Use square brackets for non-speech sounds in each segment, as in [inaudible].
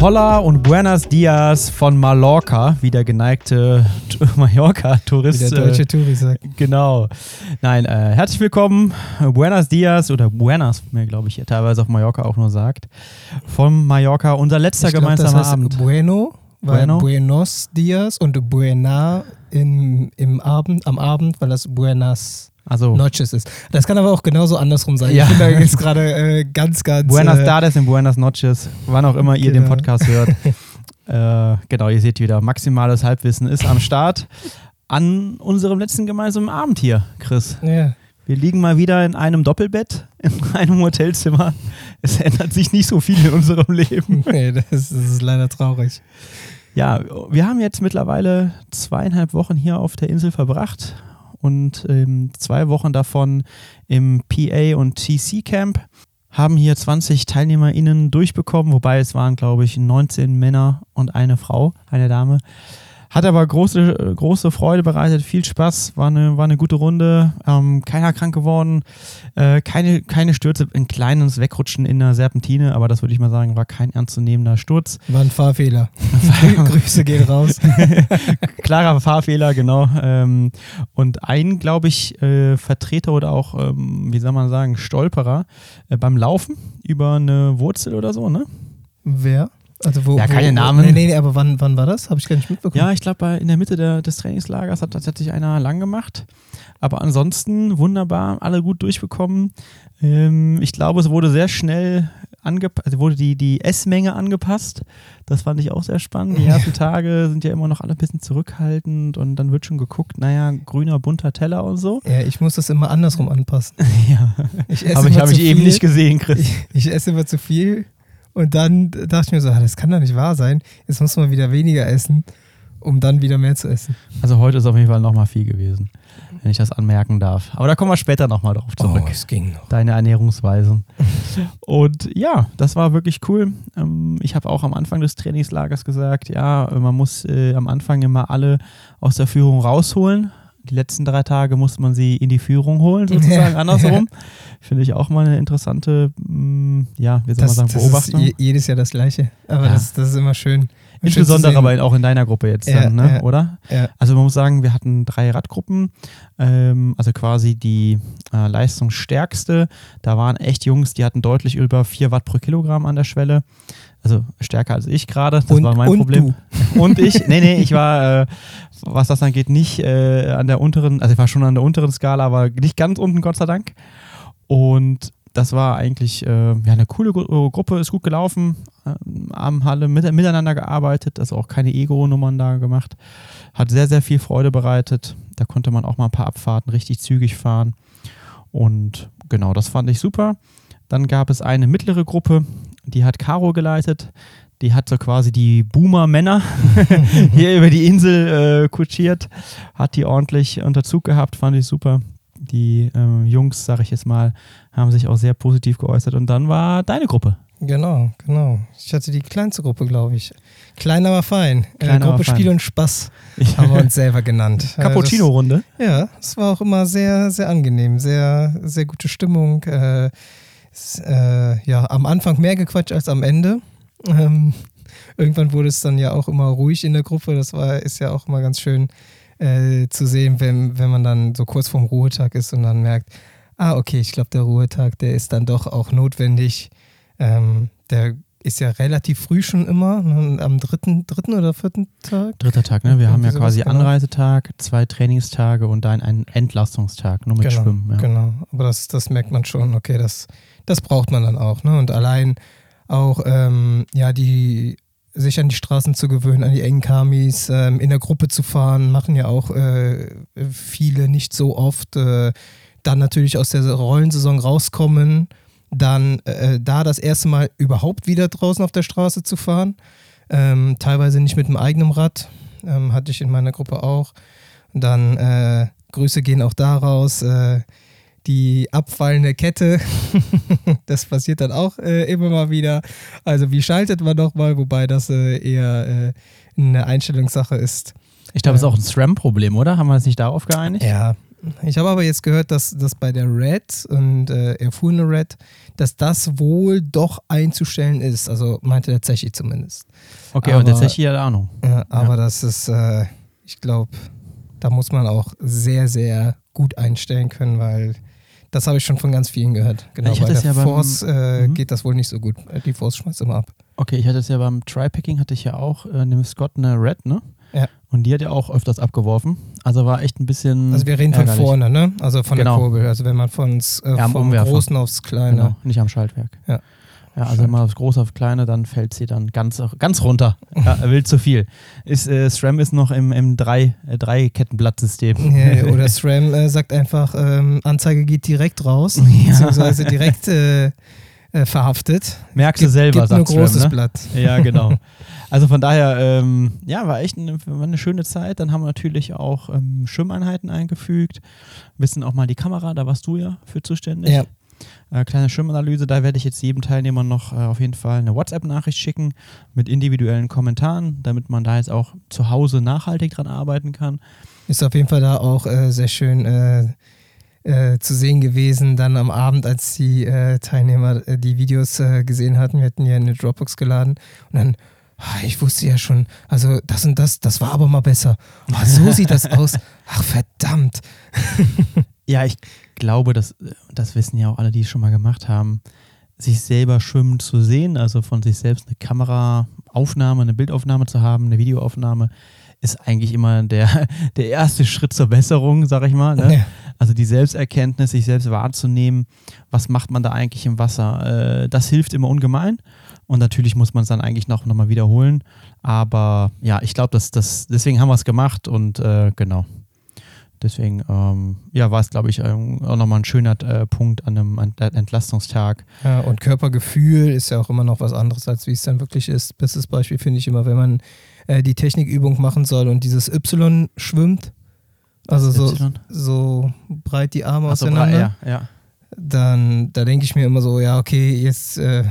Hola und Buenos Dias von Mallorca, wie der geneigte [laughs] Mallorca-Tourist. Wie der deutsche Touri sagt. Genau. Nein, äh, herzlich willkommen. Buenos Dias oder Buenas, mir glaube ich teilweise auf Mallorca auch nur sagt. Von Mallorca, unser letzter Ich glaub, gemeinsamer das heißt Abend. Bueno, weil Bueno. Buenos Dias und Buena im, im Abend, am Abend, weil das Buenas Also Noches ist. Das kann aber auch genauso andersrum sein. Ja. Ich finde, da ist gerade äh, ganz, ganz. Buenas äh, tardes und Buenas noches, wann auch immer ihr den Genau. Podcast hört. [laughs] äh, genau, ihr seht wieder, maximales Halbwissen ist am Start. An unserem letzten gemeinsamen Abend hier, Chris. Ja. Wir liegen mal wieder in einem Doppelbett, in [laughs] einem Hotelzimmer. Es ändert sich nicht so viel in unserem Leben. [laughs] Nee, das, das ist leider traurig. Ja, wir haben jetzt mittlerweile zweieinhalb Wochen hier auf der Insel verbracht und ähm, zwei Wochen davon im PA und TC Camp. Haben hier 20 TeilnehmerInnen durchbekommen, wobei es waren, glaube ich, 19 Männer und eine Frau, eine Dame. Hat aber große, große Freude bereitet, viel Spaß, war eine, war eine gute Runde, ähm, keiner krank geworden, äh, keine, keine Stürze, ein kleines Wegrutschen in der Serpentine, aber das würde ich mal sagen, war kein ernstzunehmender Sturz. War ein Fahrfehler. [laughs] Grüße gehen raus. [laughs] Klarer Fahrfehler, genau. Ähm, und ein, glaube ich, äh, Vertreter oder auch, ähm, wie soll man sagen, Stolperer äh, beim Laufen über eine Wurzel oder so, ne? Wer? Also wo, Ja, keine wo- Namen. Nee, nee, nee, aber wann, wann war das? Habe ich gar nicht mitbekommen. Ja, ich glaube, in der Mitte der, des Trainingslagers hat tatsächlich einer lang gemacht. Aber ansonsten wunderbar, alle gut durchbekommen. Ähm, ich glaube, es wurde sehr schnell angepasst, also wurde die, die Essmenge angepasst. Das fand ich auch sehr spannend. Die [laughs] ersten Tage sind ja immer noch alle ein bisschen zurückhaltend und dann wird schon geguckt, naja, grüner, bunter Teller und so. Ja, ich muss das immer andersrum anpassen. [laughs] Ja, Ich esse aber ich habe ich eben nicht gesehen, Chris. Ich, ich esse immer zu viel und dann dachte ich mir so, ah, das kann doch nicht wahr sein. Jetzt muss man wieder weniger essen, um dann wieder mehr zu essen. Also heute ist auf jeden Fall nochmal viel gewesen, wenn ich das anmerken darf. Aber da kommen wir später nochmal drauf zurück. Oh, es ging noch. deine Ernährungsweise. [laughs] Und ja, das war wirklich cool. Ähm, ich habe auch am Anfang des Trainingslagers gesagt, ja, man muss äh, am Anfang immer alle aus der Führung rausholen. Die letzten drei Tage musste man sie in die Führung holen, [laughs] sozusagen Ja. andersrum. Finde ich auch mal eine interessante, mh, ja, wie soll Das, man sagen, Beobachtung. je, jedes Jahr das Gleiche. Aber Ja. das, das ist immer schön. Insbesondere aber auch in deiner Gruppe jetzt Ja, dann, ne? oder? Also man muss sagen, wir hatten drei Radgruppen, ähm, also quasi die äh, leistungsstärkste. Da waren echt Jungs, die hatten deutlich über 4 Watt pro Kilogramm an der Schwelle. Also stärker als ich gerade. Das Und- war mein und Problem. [laughs] Und ich, nee, nee, ich war, äh, was das angeht, nicht äh, an der unteren, also ich war schon an der unteren Skala, aber nicht ganz unten, Gott sei Dank. Und das war eigentlich äh, ja, eine coole Gru Gruppe, ist gut gelaufen, ähm, am Halle mit, miteinander gearbeitet, also auch keine Ego-Nummern da gemacht. Hat sehr, sehr viel Freude bereitet. Da konnte man auch mal ein paar Abfahrten richtig zügig fahren. Und genau, das fand ich super. Dann gab es eine mittlere Gruppe, die hat Caro geleitet. Die hat so quasi die Boomer-Männer [laughs] hier über die Insel äh, kutschiert. Hat die ordentlich unter Zug gehabt, fand ich super. Die äh, Jungs, sag ich jetzt mal, haben sich auch sehr positiv geäußert. Und dann war deine Gruppe. Genau, genau. Ich hatte die kleinste Gruppe, glaube ich. Klein, aber fein. Klein, äh, Gruppe fein. Spiel und Spaß [laughs] haben wir uns selber genannt. [laughs] Äh, Cappuccino-Runde. das- Ja, es war auch immer sehr, sehr angenehm. Sehr, sehr gute Stimmung. Äh, es, äh, ja, am Anfang mehr gequatscht als am Ende. Ähm, irgendwann wurde es dann ja auch immer ruhig in der Gruppe. Das war, ist ja auch immer ganz schön äh, zu sehen, wenn, wenn man dann so kurz vorm Ruhetag ist und dann merkt, ah, okay, ich glaube, der Ruhetag, der ist dann doch auch notwendig. Ähm, der ist ja relativ früh schon immer, ne, am dritten, dritten oder vierten Tag. Dritter Tag, ne? Wir haben ja quasi genau. Anreisetag, zwei Trainingstage und dann einen Entlastungstag, nur mit genau, Schwimmen. Ja. Genau, aber das, das merkt man schon, okay, das, das braucht man dann auch. Ne? Und allein auch, ähm, ja, die sich an die Straßen zu gewöhnen, an die engen Kamis, ähm, in der Gruppe zu fahren, machen ja auch äh, viele nicht so oft. Äh, dann natürlich aus der Rollensaison rauskommen, dann äh, da das erste Mal überhaupt wieder draußen auf der Straße zu fahren. Ähm, teilweise nicht mit dem eigenen Rad, ähm, hatte ich in meiner Gruppe auch. Dann äh, Grüße gehen auch daraus. Äh, die abfallende Kette, [laughs] das passiert dann auch äh, immer mal wieder. Also wie schaltet man nochmal, wobei das äh, eher äh, eine Einstellungssache ist. Ich glaube, es ist auch ein SRAM-Problem, oder? Haben wir uns nicht darauf geeinigt? Ja, Ich habe aber jetzt gehört, dass das bei der Red und äh, erfuhrene Red, dass das wohl doch einzustellen ist. Also meinte der Zechi zumindest. Okay, aber, und der Zechi hat Ahnung. Ja, aber ja. das ist, äh, ich glaube, da muss man auch sehr, sehr gut einstellen können, weil das habe ich schon von ganz vielen gehört. Genau, ich bei der ja Force äh, mhm. geht das wohl nicht so gut. Die Force schmeißt immer ab. Okay, ich hatte es ja beim Trypacking, hatte ich ja auch äh, eine Scott eine Red, ne? Ja. Und die hat ja auch öfters abgeworfen. Also war echt ein bisschen. Also wir reden ärgerlich. von vorne, ne? Also von genau. der Kurbel. Also wenn man von äh, ja, vom Umwerfer. Großen aufs Kleine. Genau, nicht am Schaltwerk. Ja. Ja, also man aufs Große auf Kleine, dann fällt sie dann ganz, ganz runter. Ja, will zu viel. Ist, äh, SRAM ist noch im, im drei, äh, drei Kettenblattsystem. [laughs] Ja, oder SRAM äh, sagt einfach, ähm, Anzeige geht direkt raus, [laughs] ja. beziehungsweise direkt äh, äh, verhaftet. Merkst du selber, gibt sagt nur großes SRAM, ne? Blatt. Ja, [laughs] genau. Also von daher, ähm, ja, war echt eine, war eine, schöne Zeit. Dann haben wir natürlich auch ähm, Schwimmeinheiten eingefügt. Wissen auch mal die Kamera, da warst du ja für zuständig. Ja. Äh, kleine Schwimmanalyse, da werde ich jetzt jedem Teilnehmer noch äh, auf jeden Fall eine WhatsApp-Nachricht schicken mit individuellen Kommentaren, damit man da jetzt auch zu Hause nachhaltig dran arbeiten kann. Ist auf jeden Fall da auch äh, sehr schön äh, äh, zu sehen gewesen, dann am Abend, als die äh, Teilnehmer die Videos gesehen hatten. Wir hatten ja eine Dropbox geladen und dann Ah, ich wusste ja schon, also das und das, das war aber mal besser. Oh, so sieht das aus. [laughs] Ach, verdammt. ja, ich glaube, das, das wissen ja auch alle, die es schon mal gemacht haben, sich selber schwimmen zu sehen, also von sich selbst eine Kameraaufnahme, eine Bildaufnahme zu haben, eine Videoaufnahme, ist eigentlich immer der, [laughs] der erste Schritt zur Besserung, sag ich mal. Ne? Ja. Also die Selbsterkenntnis, sich selbst wahrzunehmen, was macht man da eigentlich im Wasser, äh, das hilft immer ungemein. Und natürlich muss man es dann eigentlich noch, noch mal wiederholen. Aber ja, ich glaube, dass das, deswegen haben wir es gemacht und äh, genau. Deswegen ähm, ja, war es, glaube ich, ähm, auch nochmal ein schöner äh, Punkt an einem Entlastungstag. Ja, und Körpergefühl ist ja auch immer noch was anderes, als wie es dann wirklich ist. Bestes Beispiel finde ich immer, wenn man äh, die Technikübung machen soll und dieses Y schwimmt, also so, so breit die Arme Ach auseinander, so ja, ja. dann da denke ich mir immer so, ja, okay, jetzt äh,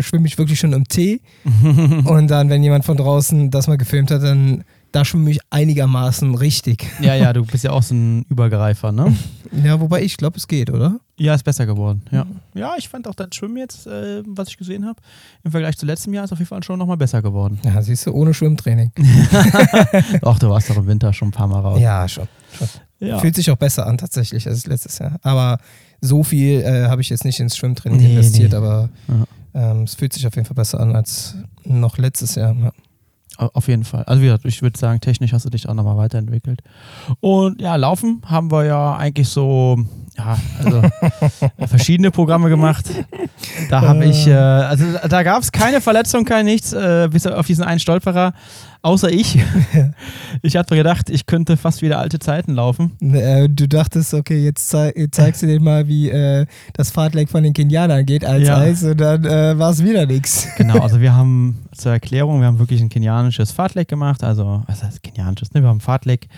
schwimme ich wirklich schon im Tee. [laughs] und dann, wenn jemand von draußen das mal gefilmt hat, dann da schwimme ich einigermaßen richtig. Ja, ja, du bist ja auch so ein Übergreifer, ne? [laughs] ja, wobei ich glaube, es geht, oder? Ja, ist besser geworden. Ja, ja ich fand auch dein Schwimmen jetzt, äh, was ich gesehen habe, im Vergleich zu letztem Jahr ist auf jeden Fall schon nochmal besser geworden. Ja, siehst du, ohne Schwimmtraining. [laughs] [laughs] Ach, du warst doch im Winter schon ein paar Mal raus. Ja, schon. schon. Ja. Fühlt sich auch besser an, tatsächlich, als letztes Jahr. Aber so viel äh, habe ich jetzt nicht ins Schwimmtraining nee, investiert, nee. aber ja. Ähm, es fühlt sich auf jeden Fall besser an als noch letztes Jahr. Ja. Auf jeden Fall. Also wie gesagt, ich würde sagen, technisch hast du dich auch nochmal weiterentwickelt. Und ja, Laufen haben wir ja eigentlich so, ja, also [laughs] verschiedene Programme gemacht. Da habe ich, äh, also da gab es keine Verletzung, kein nichts, äh, bis auf diesen einen Stolperer außer ich. [laughs] ich hatte gedacht, ich könnte fast wieder alte Zeiten laufen. Äh, du dachtest, okay, jetzt zeig, zeigst du dir mal, wie äh, das Fahrtleck von den Kenianern geht als ja. Eis und dann äh, war es wieder nichts. [laughs] Genau, also wir haben [laughs] zur Erklärung, wir haben wirklich ein kenianisches Fahrtleck gemacht, also was heißt kenianisches, ne? Wir haben Fahrtleck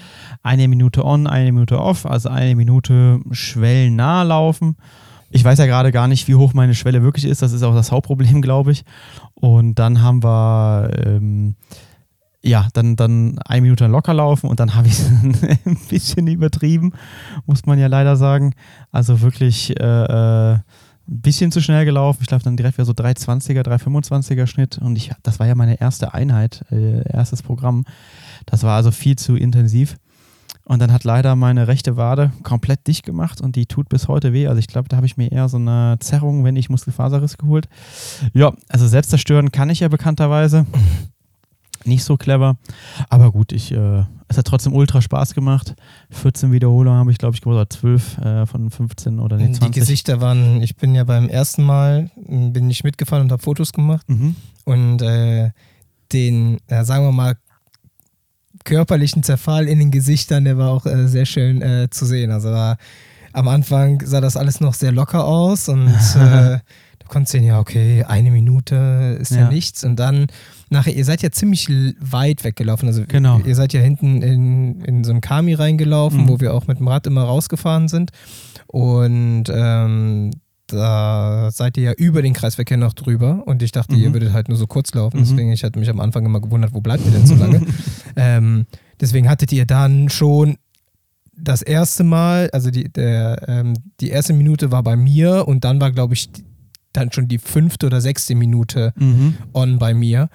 eine Minute on, eine Minute off, also eine Minute schwellennah laufen. Ich weiß ja gerade gar nicht, wie hoch meine Schwelle wirklich ist. Das ist auch das Hauptproblem, glaube ich. Und dann haben wir ähm, ja, dann, dann eine Minute locker laufen und dann habe ich es [laughs] ein bisschen übertrieben, muss man ja leider sagen. Also wirklich äh, äh, ein bisschen zu schnell gelaufen. Ich glaube dann direkt wieder so 320er, 325er Schnitt und ich, das war ja meine erste Einheit, äh, erstes Programm. Das war also viel zu intensiv. Und dann hat leider meine rechte Wade komplett dicht gemacht und die tut bis heute weh. Also ich glaube, da habe ich mir eher so eine Zerrung, wenn ich Muskelfaserriss geholt. Ja, also selbst zerstören kann ich ja bekannterweise nicht so clever. Aber gut, ich, äh, es hat trotzdem ultra Spaß gemacht. 14 Wiederholungen habe ich, glaube ich, oder 12 äh, von 15 oder nee, 20. Die Gesichter waren, ich bin ja beim ersten Mal, bin ich mitgefahren und habe Fotos gemacht. Mhm. Und äh, den, ja, sagen wir mal, körperlichen Zerfall in den Gesichtern, der war auch äh, sehr schön äh, zu sehen. Also war, am Anfang sah das alles noch sehr locker aus und [laughs] äh, du konntest sehen, ja, okay, eine Minute ist ja, ja nichts. Und dann nachher, ihr seid ja ziemlich weit weggelaufen. Also genau. ihr seid ja hinten in, in so ein Kami reingelaufen, mhm. wo wir auch mit dem Rad immer rausgefahren sind. Und ähm, da seid ihr ja über den Kreisverkehr noch drüber und ich dachte, mhm. ihr würdet halt nur so kurz laufen. Mhm. Deswegen, ich hatte mich am Anfang immer gewundert, wo bleibt ihr denn so lange? [laughs] ähm, deswegen hattet ihr dann schon das erste Mal, also die, der, ähm, die erste Minute war bei mir und dann war, glaube ich, dann schon die fünfte oder sechste Minute Mhm. on bei mir.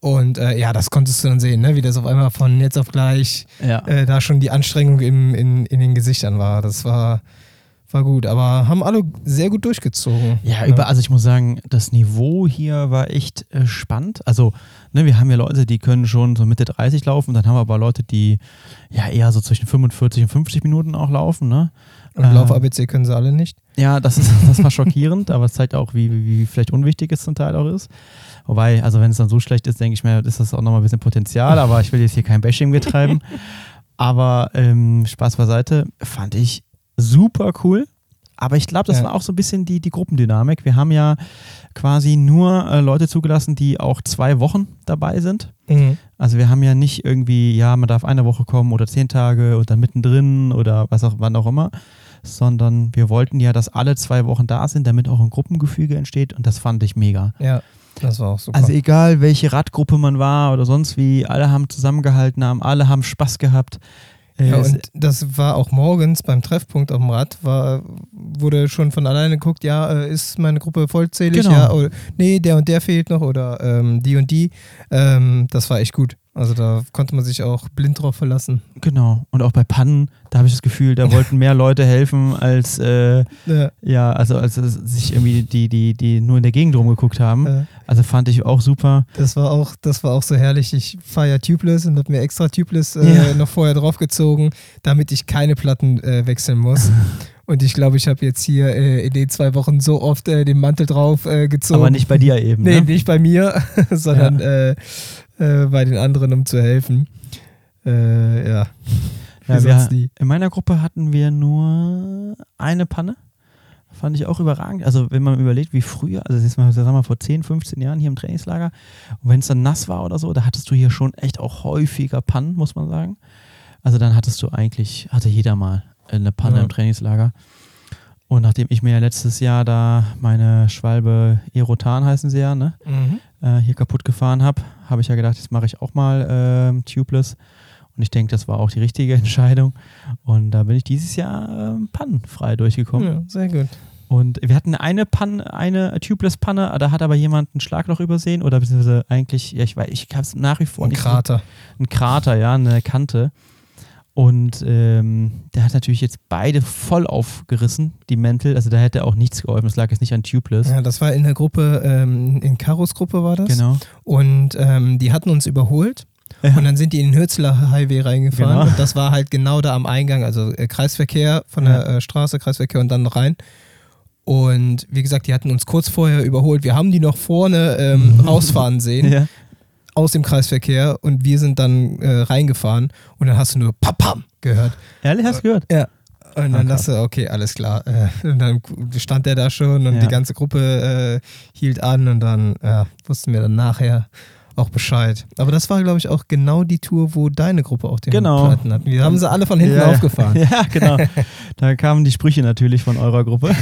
Und äh, ja, das konntest du dann sehen, ne? wie das auf einmal von jetzt auf gleich Ja. äh, da schon die Anstrengung im, in, in den Gesichtern war. Das war, war gut, aber haben alle sehr gut durchgezogen. Ja, über, also ich muss sagen, das Niveau hier war echt äh, spannend. Also, ne, wir haben ja Leute, die können schon so Mitte 30 laufen, dann haben wir aber Leute, die ja eher so zwischen 45 und 50 Minuten auch laufen, ne? Und Äh, Lauf-ABC können sie alle nicht. Ja, das, ist, [laughs] das war schockierend, aber es zeigt auch, wie, wie, vielleicht unwichtig es zum Teil auch ist. Wobei, also wenn es dann so schlecht ist, denke ich mir, ist das auch nochmal ein bisschen Potenzial, aber ich will jetzt hier kein Bashing betreiben. [laughs] Aber ähm, Spaß beiseite, fand ich super cool. Aber ich glaube, das Ja. war auch so ein bisschen die, die Gruppendynamik. Wir haben ja quasi nur äh, Leute zugelassen, die auch zwei Wochen dabei sind. Mhm. Also wir haben ja nicht irgendwie, ja, man darf eine Woche kommen oder zehn Tage und dann mittendrin oder was auch, wann auch immer, sondern wir wollten ja, dass alle zwei Wochen da sind, damit auch ein Gruppengefüge entsteht und das fand ich mega. Ja, das war auch super. Also egal, welche Radgruppe man war oder sonst wie, alle haben zusammengehalten, haben, alle haben Spaß gehabt. Ja, und das war auch morgens beim Treffpunkt auf dem Rad, war, wurde schon von alleine geguckt, ja, äh, ist meine Gruppe vollzählig? Genau. Ja, oder, nee, der und der fehlt noch oder ähm, die und die. Ähm, das war echt gut. Also da konnte man sich auch blind drauf verlassen. genau. Und auch bei Pannen, da habe ich das Gefühl, da wollten mehr Leute helfen, als äh, Ja, ja, also als sich irgendwie die, die, die nur in der Gegend rumgeguckt haben. äh, Also fand ich auch super. das war auch, das war auch so herrlich. Ich fahre ja Tubeless und habe mir extra Tubeless äh, Ja. noch vorher draufgezogen, damit ich keine Platten äh, wechseln muss. [laughs] Und ich glaube, ich habe jetzt hier äh, in den zwei Wochen so oft äh, den Mantel drauf äh, gezogen. Aber nicht bei dir eben. Nee, ne? nicht bei mir, [laughs] sondern äh, äh, bei den anderen, um zu helfen. Äh, ja. Ja, wir, in meiner Gruppe hatten wir nur eine Panne. Fand ich auch überragend. Also, wenn man überlegt, wie früher, also jetzt mal, sagen wir mal, vor 10, 15 Jahren hier im Trainingslager, und wenn es dann nass war oder so, da hattest du hier schon echt auch häufiger Pannen, muss man sagen. Also, dann hattest du eigentlich, hatte jeder mal eine Panne Ja. im Trainingslager. Und nachdem ich mir ja letztes Jahr da meine Schwalbe Erotan heißen sie ja, ne? Mhm. Äh, hier kaputt gefahren habe, habe ich ja gedacht, jetzt mache ich auch mal ähm, Tubeless. Und ich denke, das war auch die richtige [laughs] Entscheidung. Und da bin ich dieses Jahr ähm, pannenfrei durchgekommen. Ja, sehr gut. Und wir hatten eine Panne, eine Tubeless-Panne, da hat aber jemand ein Schlagloch übersehen oder beziehungsweise eigentlich, ja, ich weiß, ich habe es nach wie vor Und nicht. Krater. So, ein Krater, ja, eine Kante. Und ähm, der hat natürlich jetzt beide voll aufgerissen, die Mäntel. Also da hätte auch nichts geholfen. Das lag jetzt nicht an Tubeless. Ja, das war in der Gruppe, ähm, in Karos Gruppe war das. Genau. Und ähm, die hatten uns überholt. Ja. Und dann sind die in den Hürzler Highway reingefahren. Genau. Und das war halt genau da am Eingang, also äh, Kreisverkehr von Ja. der äh, Straße, Kreisverkehr und dann noch rein. Und wie gesagt, die hatten uns kurz vorher überholt. Wir haben die noch vorne ähm, [laughs] rausfahren sehen. Ja. Aus dem Kreisverkehr und wir sind dann äh, reingefahren und dann hast du nur Papam gehört. Ehrlich, hast du gehört? Ja. Und dann Ah, dachte du, okay, alles klar. Äh, und dann stand der da schon und Ja. die ganze Gruppe äh, hielt an und dann ja, wussten wir dann nachher auch Bescheid. Aber das war, glaube ich, auch genau die Tour, wo deine Gruppe auch den Genau. Platten hatten. Die haben sie alle von hinten Ja, aufgefahren. [laughs] Ja, genau. Da kamen die Sprüche natürlich von eurer Gruppe.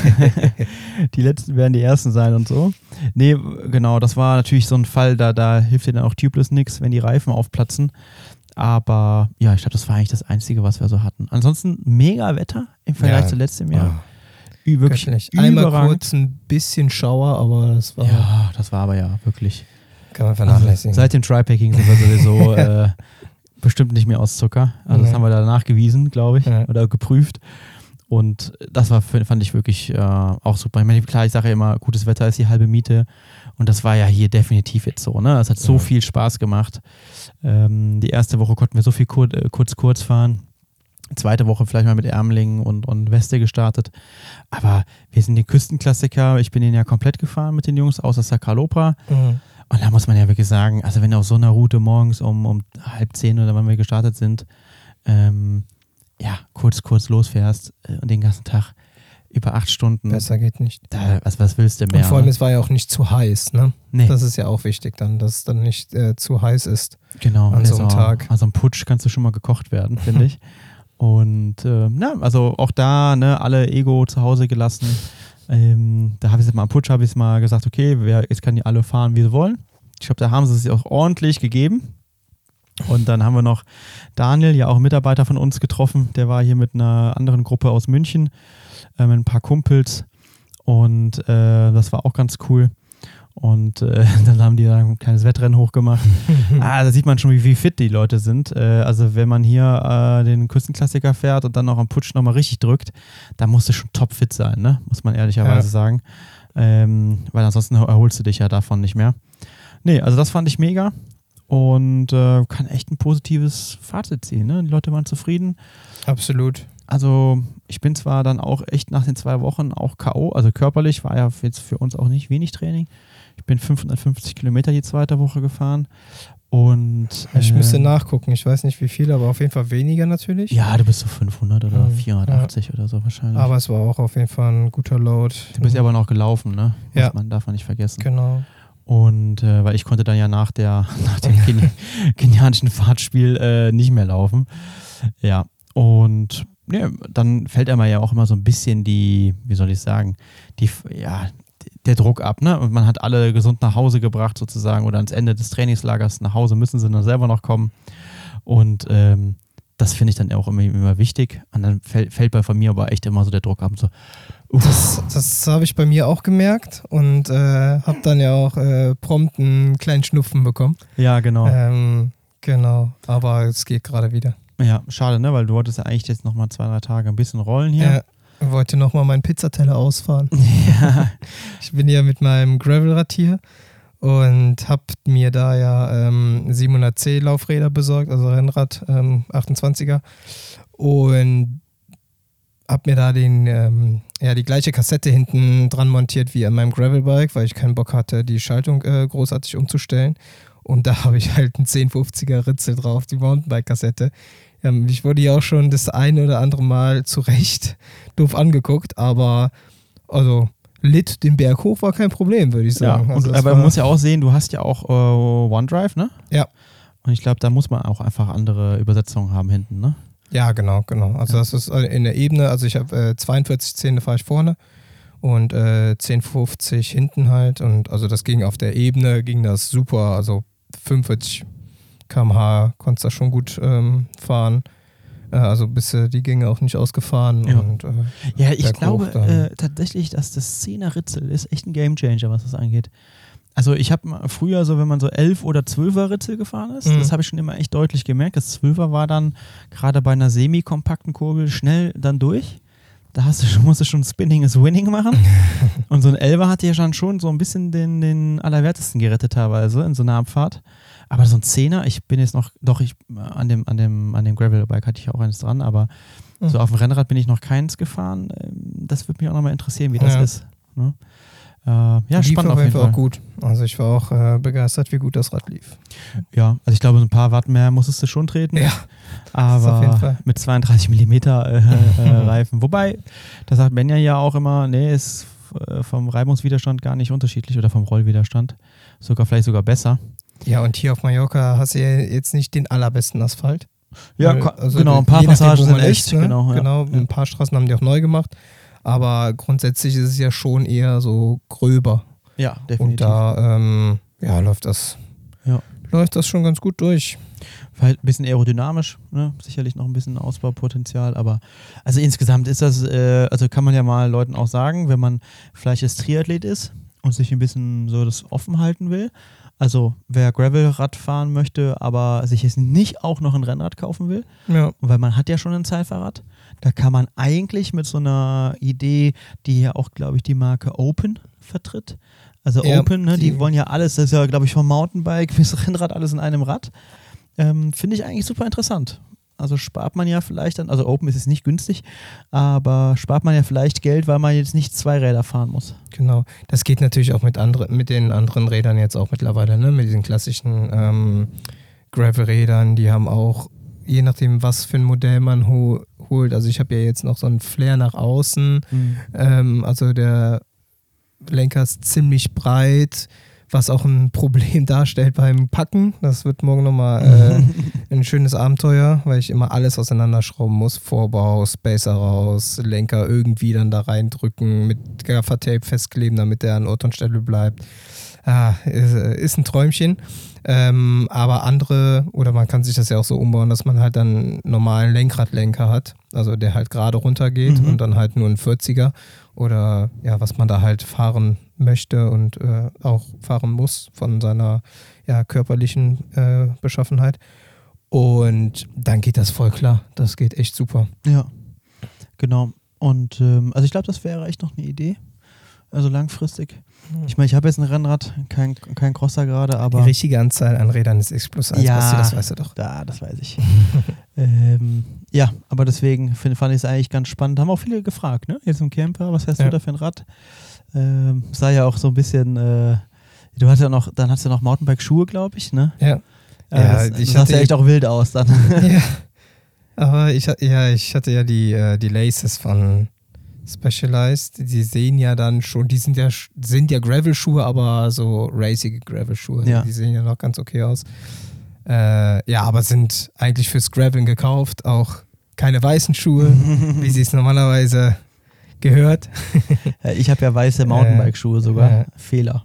[laughs] die letzten werden die ersten sein und so. Nee, genau, das war natürlich so ein Fall, da, da hilft dir dann auch Tubeless nichts, wenn die Reifen aufplatzen. Aber ja, ich glaube, das war eigentlich das Einzige, was wir so hatten. Ansonsten mega Wetter im Vergleich Ja. zu letztem Jahr. Ah, Ü- wirklich. Einmal kurz ein bisschen Schauer, aber das war, Ja, das war aber ja wirklich. Kann man Also, vernachlässigen. seit dem Trypacking sind wir sowieso [laughs] äh, bestimmt nicht mehr aus Zucker. Also das haben wir da nachgewiesen, glaube ich, oder geprüft. Und das war, fand ich wirklich äh, auch super. Ich meine, klar, ich sage ja immer, gutes Wetter ist die halbe Miete. Und das war ja hier definitiv jetzt so. Ne? Es hat so Ja. viel Spaß gemacht. Ähm, die erste Woche konnten wir so viel kur äh, kurz, kurz fahren. Zweite Woche vielleicht mal mit Ermlingen und, und Weste gestartet. Aber wir sind die Küstenklassiker. Ich bin den ja komplett gefahren mit den Jungs, außer Sakalopra. Mhm. Und da muss man ja wirklich sagen, also wenn du auf so einer Route morgens um, um halb zehn oder wann wir gestartet sind, ähm, ja, kurz, kurz losfährst äh, und den ganzen Tag über acht Stunden, Besser geht nicht. da, was, was willst du mehr? Und vor allem, ne? es war ja auch nicht zu heiß, ne? nee, Das ist ja auch wichtig dann, dass es dann nicht äh, zu heiß ist. genau. an so einem also, Tag. Also am Putsch kannst du schon mal gekocht werden, [laughs] finde ich. Und äh, ja, also auch da, ne, alle Ego zu Hause gelassen. Ähm, da habe ich jetzt mal am Putsch habe ich mal gesagt, okay, wer, jetzt kann die alle fahren, wie sie wollen. Ich glaube, da haben sie es auch ordentlich gegeben. Und dann haben wir noch Daniel, ja auch ein Mitarbeiter von uns getroffen. Der war hier mit einer anderen Gruppe aus München, äh, mit ein paar Kumpels. Und äh, das war auch ganz cool. Und äh, [laughs] dann haben die da ein kleines Wettrennen hochgemacht. [laughs] ah, da sieht man schon, wie, wie fit die Leute sind. Äh, also wenn man hier äh, den Küstenklassiker fährt und dann noch am Putsch nochmal richtig drückt, dann musst du schon topfit sein, ne? muss man ehrlicherweise ja. sagen. Ähm, weil ansonsten erholst du dich ja davon nicht mehr. Nee, also das fand ich mega und äh, kann echt ein positives Fazit ziehen. Ne? Die Leute waren zufrieden. Absolut. Also ich bin zwar dann auch echt nach den zwei Wochen auch K.O., also körperlich war ja jetzt für uns auch nicht wenig Training. Ich bin 550 Kilometer die zweite Woche gefahren und äh, ich müsste nachgucken, ich weiß nicht wie viel, aber auf jeden Fall weniger natürlich. Ja, du bist so 500 oder mhm. 480 ja. oder so wahrscheinlich. Aber es war auch auf jeden Fall ein guter Load. Du bist ja aber noch gelaufen, ne? Ja. man darf man nicht vergessen. Genau. Und äh, weil ich konnte dann ja nach, der, [laughs] nach dem [laughs] Keni kenianischen Fahrtspiel äh, nicht mehr laufen. Ja. Und ja, dann fällt einmal ja auch immer so ein bisschen die, wie soll ich sagen, die, ja, der Druck ab, ne? Und man hat alle gesund nach Hause gebracht sozusagen oder ans Ende des Trainingslagers nach Hause müssen sie dann selber noch kommen. Und ähm, das finde ich dann auch immer, immer wichtig. Und dann fällt, fällt bei mir aber echt immer so der Druck ab. So, Uff. Das, das habe ich bei mir auch gemerkt und äh, habe dann ja auch äh, prompt einen kleinen Schnupfen bekommen. Ja, genau. Ähm, genau, aber es geht gerade wieder. Ja, schade, ne? Weil du wolltest ja eigentlich jetzt nochmal zwei, drei Tage ein bisschen rollen hier. Wollte nochmal meinen Pizzateller ausfahren. [laughs] Ja. Ich bin ja mit meinem Gravelrad hier und habe mir da ja ähm, 700C Laufräder besorgt, also Rennrad ähm, 28er. Und habe mir da den, ähm, ja, die gleiche Kassette hinten dran montiert wie an meinem Gravelbike, weil ich keinen Bock hatte, die Schaltung äh, großartig umzustellen. Und da habe ich halt einen 1050er Ritzel drauf, die Mountainbike-Kassette. Ähm, ich wurde ja auch schon das eine oder andere Mal zu Recht [laughs] doof angeguckt, aber also Lit den Berg hoch war kein Problem, würde ich sagen. Ja, also aber man muss ja auch sehen, du hast ja auch äh, OneDrive, ne? Ja. Und ich glaube, da muss man auch einfach andere Übersetzungen haben hinten, ne? Ja, genau, genau. Also ja. das ist äh, in der Ebene, also ich habe äh, 42 Zähne fahre ich vorne und äh, 1050 hinten halt. Und also das ging auf der Ebene, ging das super. Also 45 km/h konntest du schon gut ähm, fahren. Äh, also bist du die Gänge auch nicht ausgefahren. Ja, und, äh, ja ich glaube äh, tatsächlich, dass das 10er Ritzel ist echt ein Gamechanger, was das angeht. Also ich habe früher so, wenn man so 11 oder 12er Ritzel gefahren ist, mhm. das habe ich schon immer echt deutlich gemerkt. Das 12er war dann gerade bei einer semi-kompakten Kurbel schnell dann durch. Da hast du schon, musst du schon Spinning is Winning machen. [laughs] Und so ein 11er hatte ja schon, schon so ein bisschen den, den Allerwertesten gerettet teilweise in so einer Abfahrt. Aber so ein 10er, ich bin jetzt noch, doch, ich an dem, an dem, an dem Gravelbike hatte ich auch eines dran, aber mhm. so auf dem Rennrad bin ich noch keins gefahren. Ähm, das würde mich auch nochmal interessieren, wie das ja. ist. Ne? Äh, ja, lief spannend auf jeden Fall. auch gut. Also ich war auch äh, begeistert, wie gut das Rad lief. Ja, also ich glaube, so ein paar Watt mehr musstest du schon treten. Ja. Aber mit 32 mm äh, äh, [laughs] Reifen. Wobei, da sagt Benja ja auch immer, nee, ist äh, vom Reibungswiderstand gar nicht unterschiedlich oder vom Rollwiderstand. Sogar vielleicht sogar besser. Ja, und hier auf Mallorca hast du ja jetzt nicht den allerbesten Asphalt. Ja, also genau, ein paar Passagen sind echt. Ist, ne? Genau, ja. genau, ein paar Straßen haben die auch neu gemacht. Aber grundsätzlich ist es ja schon eher so gröber. Ja, definitiv. Und da ähm, ja, läuft das ja. läuft das schon ganz gut durch. Ein bisschen aerodynamisch, ne? sicherlich noch ein bisschen Ausbaupotenzial, aber also insgesamt ist das, äh, also kann man ja mal Leuten auch sagen, wenn man vielleicht als Triathlet ist und sich ein bisschen so das offen halten will. Also wer Gravelrad fahren möchte, aber sich jetzt nicht auch noch ein Rennrad kaufen will, ja. weil man hat ja schon ein Zeitfahrrad, da kann man eigentlich mit so einer Idee, die ja auch, glaube ich, die Marke Open vertritt. Also ja, Open, ne, die, die, wollen ja alles, das ist ja, glaube ich, vom Mountainbike [laughs] bis Rennrad alles in einem Rad. Ähm, Finde ich eigentlich super interessant. Also spart man ja vielleicht dann, also Open ist es nicht günstig, aber spart man ja vielleicht Geld, weil man jetzt nicht zwei Räder fahren muss. Genau. Das geht natürlich auch mit, andere, mit den anderen Rädern jetzt auch mittlerweile, ne? Mit diesen klassischen ähm, Gravel-Rädern, die haben auch je nachdem, was für ein Modell man ho holt. Also ich habe ja jetzt noch so einen Flair nach außen. Mhm. Ähm, also der Lenker ist ziemlich breit, was auch ein [laughs] Problem darstellt beim Packen. Das wird morgen nochmal [laughs] ein schönes Abenteuer, weil ich immer alles auseinanderschrauben muss. Vorbau, Spacer raus, Lenker irgendwie dann da reindrücken, mit Gaffertape festkleben, damit der an Ort und Stelle bleibt. Ah, ist, ist ein Träumchen. Ähm, aber andere, oder man kann sich das ja auch so umbauen, dass man halt dann einen normalen Lenkradlenker hat, also der halt gerade runtergeht Mhm. und dann halt nur ein 40er oder ja, was man da halt fahren möchte und äh, auch fahren muss von seiner ja, körperlichen äh, Beschaffenheit. Und dann geht das voll klar. Das geht echt super. Ja, genau. Und ähm, also ich glaube, das wäre echt noch eine Idee. Also langfristig. Ich meine, ich habe jetzt ein Rennrad, kein, kein Crosser gerade, aber. Die richtige Anzahl an Rädern ist X plus 1, Ja. Basti, das weißt du doch. Da, das weiß ich. [laughs] ähm, ja, aber deswegen find, fand ich es eigentlich ganz spannend. Haben auch viele gefragt, ne? Jetzt im Camper, was fährst Ja. du da für ein Rad? Ähm, sah ja auch so ein bisschen, äh, du hattest ja noch, dann hast du noch Mountainbike-Schuhe, glaube ich, ne? Ja. Äh, Ja, das, ich das sah ja echt auch wild aus dann. [laughs] ja. [laughs] Aber ich, ja, ich hatte ja die, äh, die Laces von Specialized. Die sehen ja dann schon, die sind ja, sind ja Gravel-Schuhe, aber so racige Gravel-Schuhe. Ja. Die sehen ja noch ganz okay aus. Äh, ja, aber sind eigentlich fürs Graveln gekauft. Auch keine weißen Schuhe, [laughs] wie sie es normalerweise gehört. Ich habe ja weiße [laughs] Mountainbike-Schuhe sogar. ja. Fehler.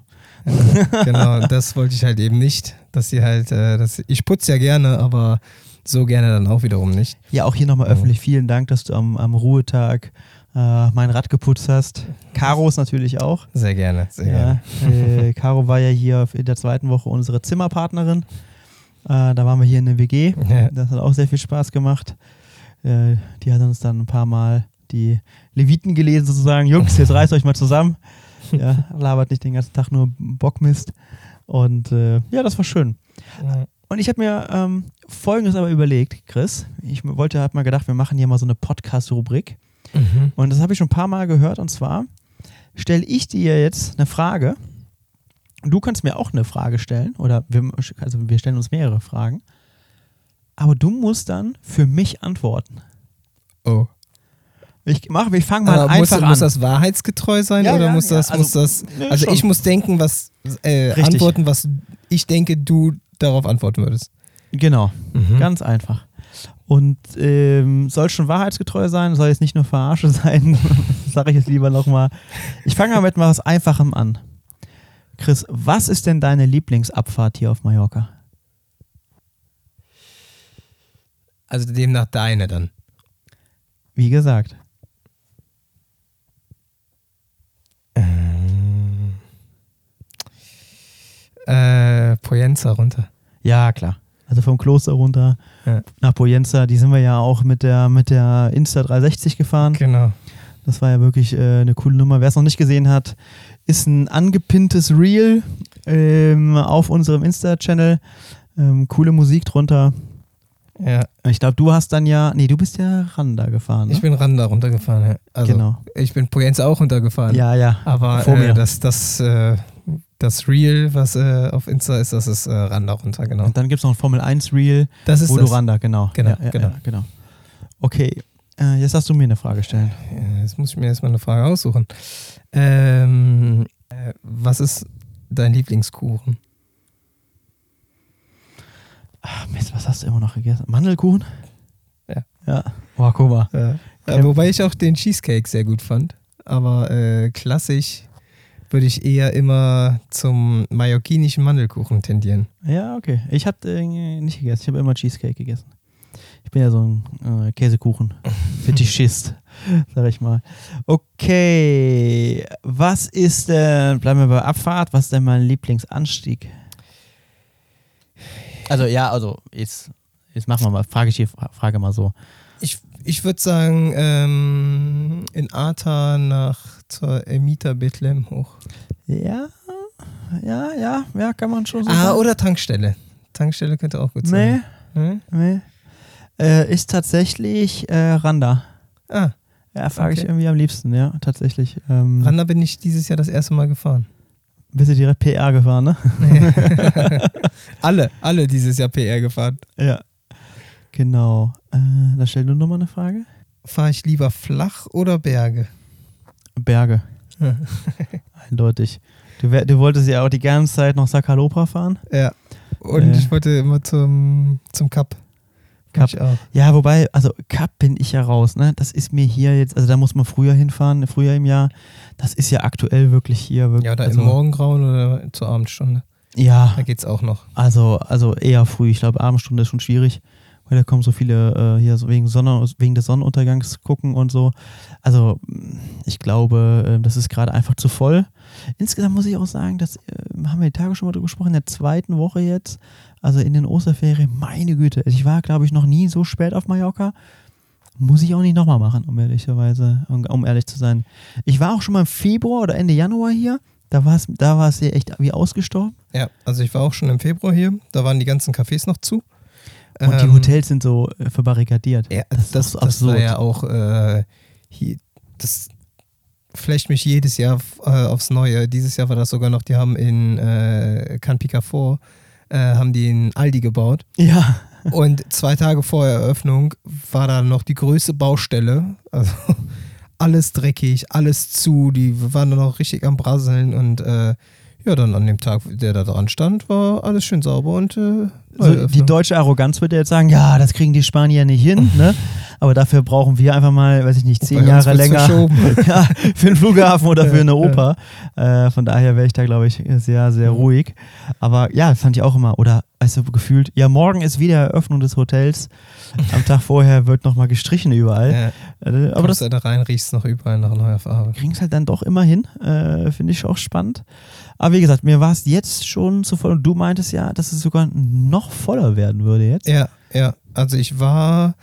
genau, [laughs] das wollte ich halt eben nicht, dass sie halt, äh, dass, ich putze ja gerne, aber so gerne dann auch wiederum nicht. Ja, auch hier nochmal öffentlich vielen Dank, dass du am, am Ruhetag äh, mein Rad geputzt hast. Caros natürlich auch. Sehr gerne, sehr Ja, gerne. äh, [laughs] Caro war ja hier in der zweiten Woche unsere Zimmerpartnerin. Äh, da waren wir hier in der WG. Ja. Das hat auch sehr viel Spaß gemacht. Äh, die hat uns dann ein paar Mal die Leviten gelesen, sozusagen. Jungs, jetzt reißt euch mal zusammen. [laughs] Ja, labert nicht den ganzen Tag nur Bockmist. Und äh, ja, das war schön. Ja. Und ich habe mir ähm, Folgendes aber überlegt, Chris. Ich wollte, habe mal gedacht, wir machen hier mal so eine Podcast-Rubrik. Mhm. Und das habe ich schon ein paar Mal gehört. Und zwar stelle ich dir jetzt eine Frage. Du kannst mir auch eine Frage stellen. Oder wir, also wir stellen uns mehrere Fragen. Aber du musst dann für mich antworten. Oh. Ich, mach, ich fange mal Aber muss, einfach muss an. das wahrheitsgetreu sein Ja, oder ja, muss ja, das, also- muss das, also schon. ich muss denken, was, äh, antworten, was ich denke, du darauf antworten würdest. Genau, Mhm. ganz einfach. Und ähm, soll schon wahrheitsgetreu sein, soll jetzt nicht nur Verarsche [laughs] sein, sage ich jetzt lieber nochmal. Ich fange mal mit was Einfachem an. Chris, was ist denn deine Lieblingsabfahrt hier auf Mallorca? Also demnach deine dann. Wie gesagt. Äh, Poyenza runter. Ja, klar. Also vom Kloster runter Ja. nach Poyenza, die sind wir ja auch mit der, mit der Insta 360 gefahren. Genau. Das war ja wirklich äh, eine coole Nummer. Wer es noch nicht gesehen hat, ist ein angepinntes Reel ähm, auf unserem Insta-Channel. Ähm, coole Musik drunter. Ja, Ich glaube, du hast dann ja, nee, du bist ja Randa gefahren. Ne? ich bin Randa runtergefahren. Ja. Also, genau. Ich bin Poyenza auch runtergefahren. Ja, ja. Aber vor mir. äh, das, das, äh, das Reel, was äh, auf Insta ist, das ist äh, Randa runter, genau. Und dann gibt es noch ein Formel 1 Reel, Das ist wo das. du Randa, genau. Genau, ja, ja, genau. Ja, genau. Okay, äh, jetzt darfst du mir eine Frage stellen. Ja, Jetzt muss ich mir erstmal eine Frage aussuchen. Ähm, äh, was ist dein Lieblingskuchen? Ach, Mist, was hast du immer noch gegessen? Mandelkuchen? Ja. Ja. Boah, guck mal. Äh, wobei ich auch den Cheesecake sehr gut fand. Aber äh, klassisch würde ich eher immer zum mallorquinischen Mandelkuchen tendieren. Ja, okay. Ich habe äh, nicht gegessen. Ich habe immer Cheesecake gegessen. Ich bin ja so ein äh, Käsekuchen. [laughs] Fetischist, sag ich mal. Okay. Was ist denn, bleiben wir bei Abfahrt, was ist denn mein Lieblingsanstieg? Also, ja, also, jetzt, jetzt machen wir mal, frage ich die Frage mal so. Ich, ich würde sagen, ähm, in Arta nach zur Emita Bethlehem hoch. Ja, ja, ja, ja, kann man schon so Ah, sagen. oder Tankstelle. Tankstelle könnte auch gut Nee, sein. Nee? nee. Äh, ist tatsächlich äh, Randa. Ah, Ja, ich Okay. irgendwie am liebsten, ja, tatsächlich. Ähm, Randa bin ich dieses Jahr das erste Mal gefahren. bist du direkt PR gefahren, ne? [laughs] alle, alle dieses Jahr PR gefahren. Ja. Genau. Äh, da stell du nochmal eine Frage. Fahre ich lieber flach oder Berge? Berge. [laughs] Eindeutig. Du, du wolltest ja auch die ganze Zeit noch Sakalopra fahren. Ja. Und Äh. ich wollte immer zum, zum Cup. Cup. Ja, wobei, also Cup bin ich ja raus, ne? Das ist mir hier jetzt, also da muss man früher hinfahren, früher im Jahr. Das ist ja aktuell wirklich hier wirklich. Ja, oder also, im Morgengrauen oder zur Abendstunde. Ja, Da geht's auch noch. also, also eher früh. Ich glaube, Abendstunde ist schon schwierig, weil da kommen so viele äh, hier so wegen, Sonne, wegen des Sonnenuntergangs gucken und so. Also, mh, ich glaube, äh, das ist gerade einfach zu voll. Insgesamt muss ich auch sagen, das äh, haben wir die Tage schon mal drüber gesprochen, in der zweiten Woche jetzt, also in den Osterferien, meine Güte, ich war, glaube ich, noch nie so spät auf Mallorca. Muss ich auch nicht nochmal machen, um ehrlicherweise, um, um ehrlich zu sein. Ich war auch schon mal im Februar oder Ende Januar hier. Da war es da hier echt wie ausgestorben. Ja, also ich war auch schon im Februar hier. Da waren die ganzen Cafés noch zu. Und die Ähm, Hotels sind so äh, verbarrikadiert. Ja, Das das, ist so das war absurd. ja auch äh, hier, das flecht mich jedes Jahr äh, aufs Neue. Dieses Jahr war das sogar noch, die haben in äh, Can Picafort, äh, haben die in Aldi gebaut. Ja. [laughs] Und zwei Tage vor Eröffnung war da noch die größte Baustelle. Also [laughs] alles dreckig, alles zu, die waren dann noch richtig am Brasseln und äh, ja, dann an dem Tag, der da dran stand, war alles schön sauber und äh, So, die deutsche Arroganz würde jetzt sagen, ja, das kriegen die Spanier nicht hin, ne? [laughs] Aber dafür brauchen wir einfach mal, weiß ich nicht, zehn Jahre länger [laughs] ja, für einen Flughafen oder für eine. Oper. Äh, von daher wäre ich da, glaube ich, sehr, sehr Mhm. ruhig. Aber ja, fand ich auch immer. Oder, weißt du, gefühlt, ja, morgen ist wieder Eröffnung des Hotels. Am Tag vorher wird nochmal gestrichen überall. Ja, Äh, aber das kommst da rein, riechst noch überall nach neuer Farbe. kriegen es halt dann doch immer hin. Äh, Finde ich auch spannend. Aber wie gesagt, mir war es jetzt schon zu voll. Und du meintest ja, dass es sogar noch voller werden würde jetzt. Ja, ja. Also ich war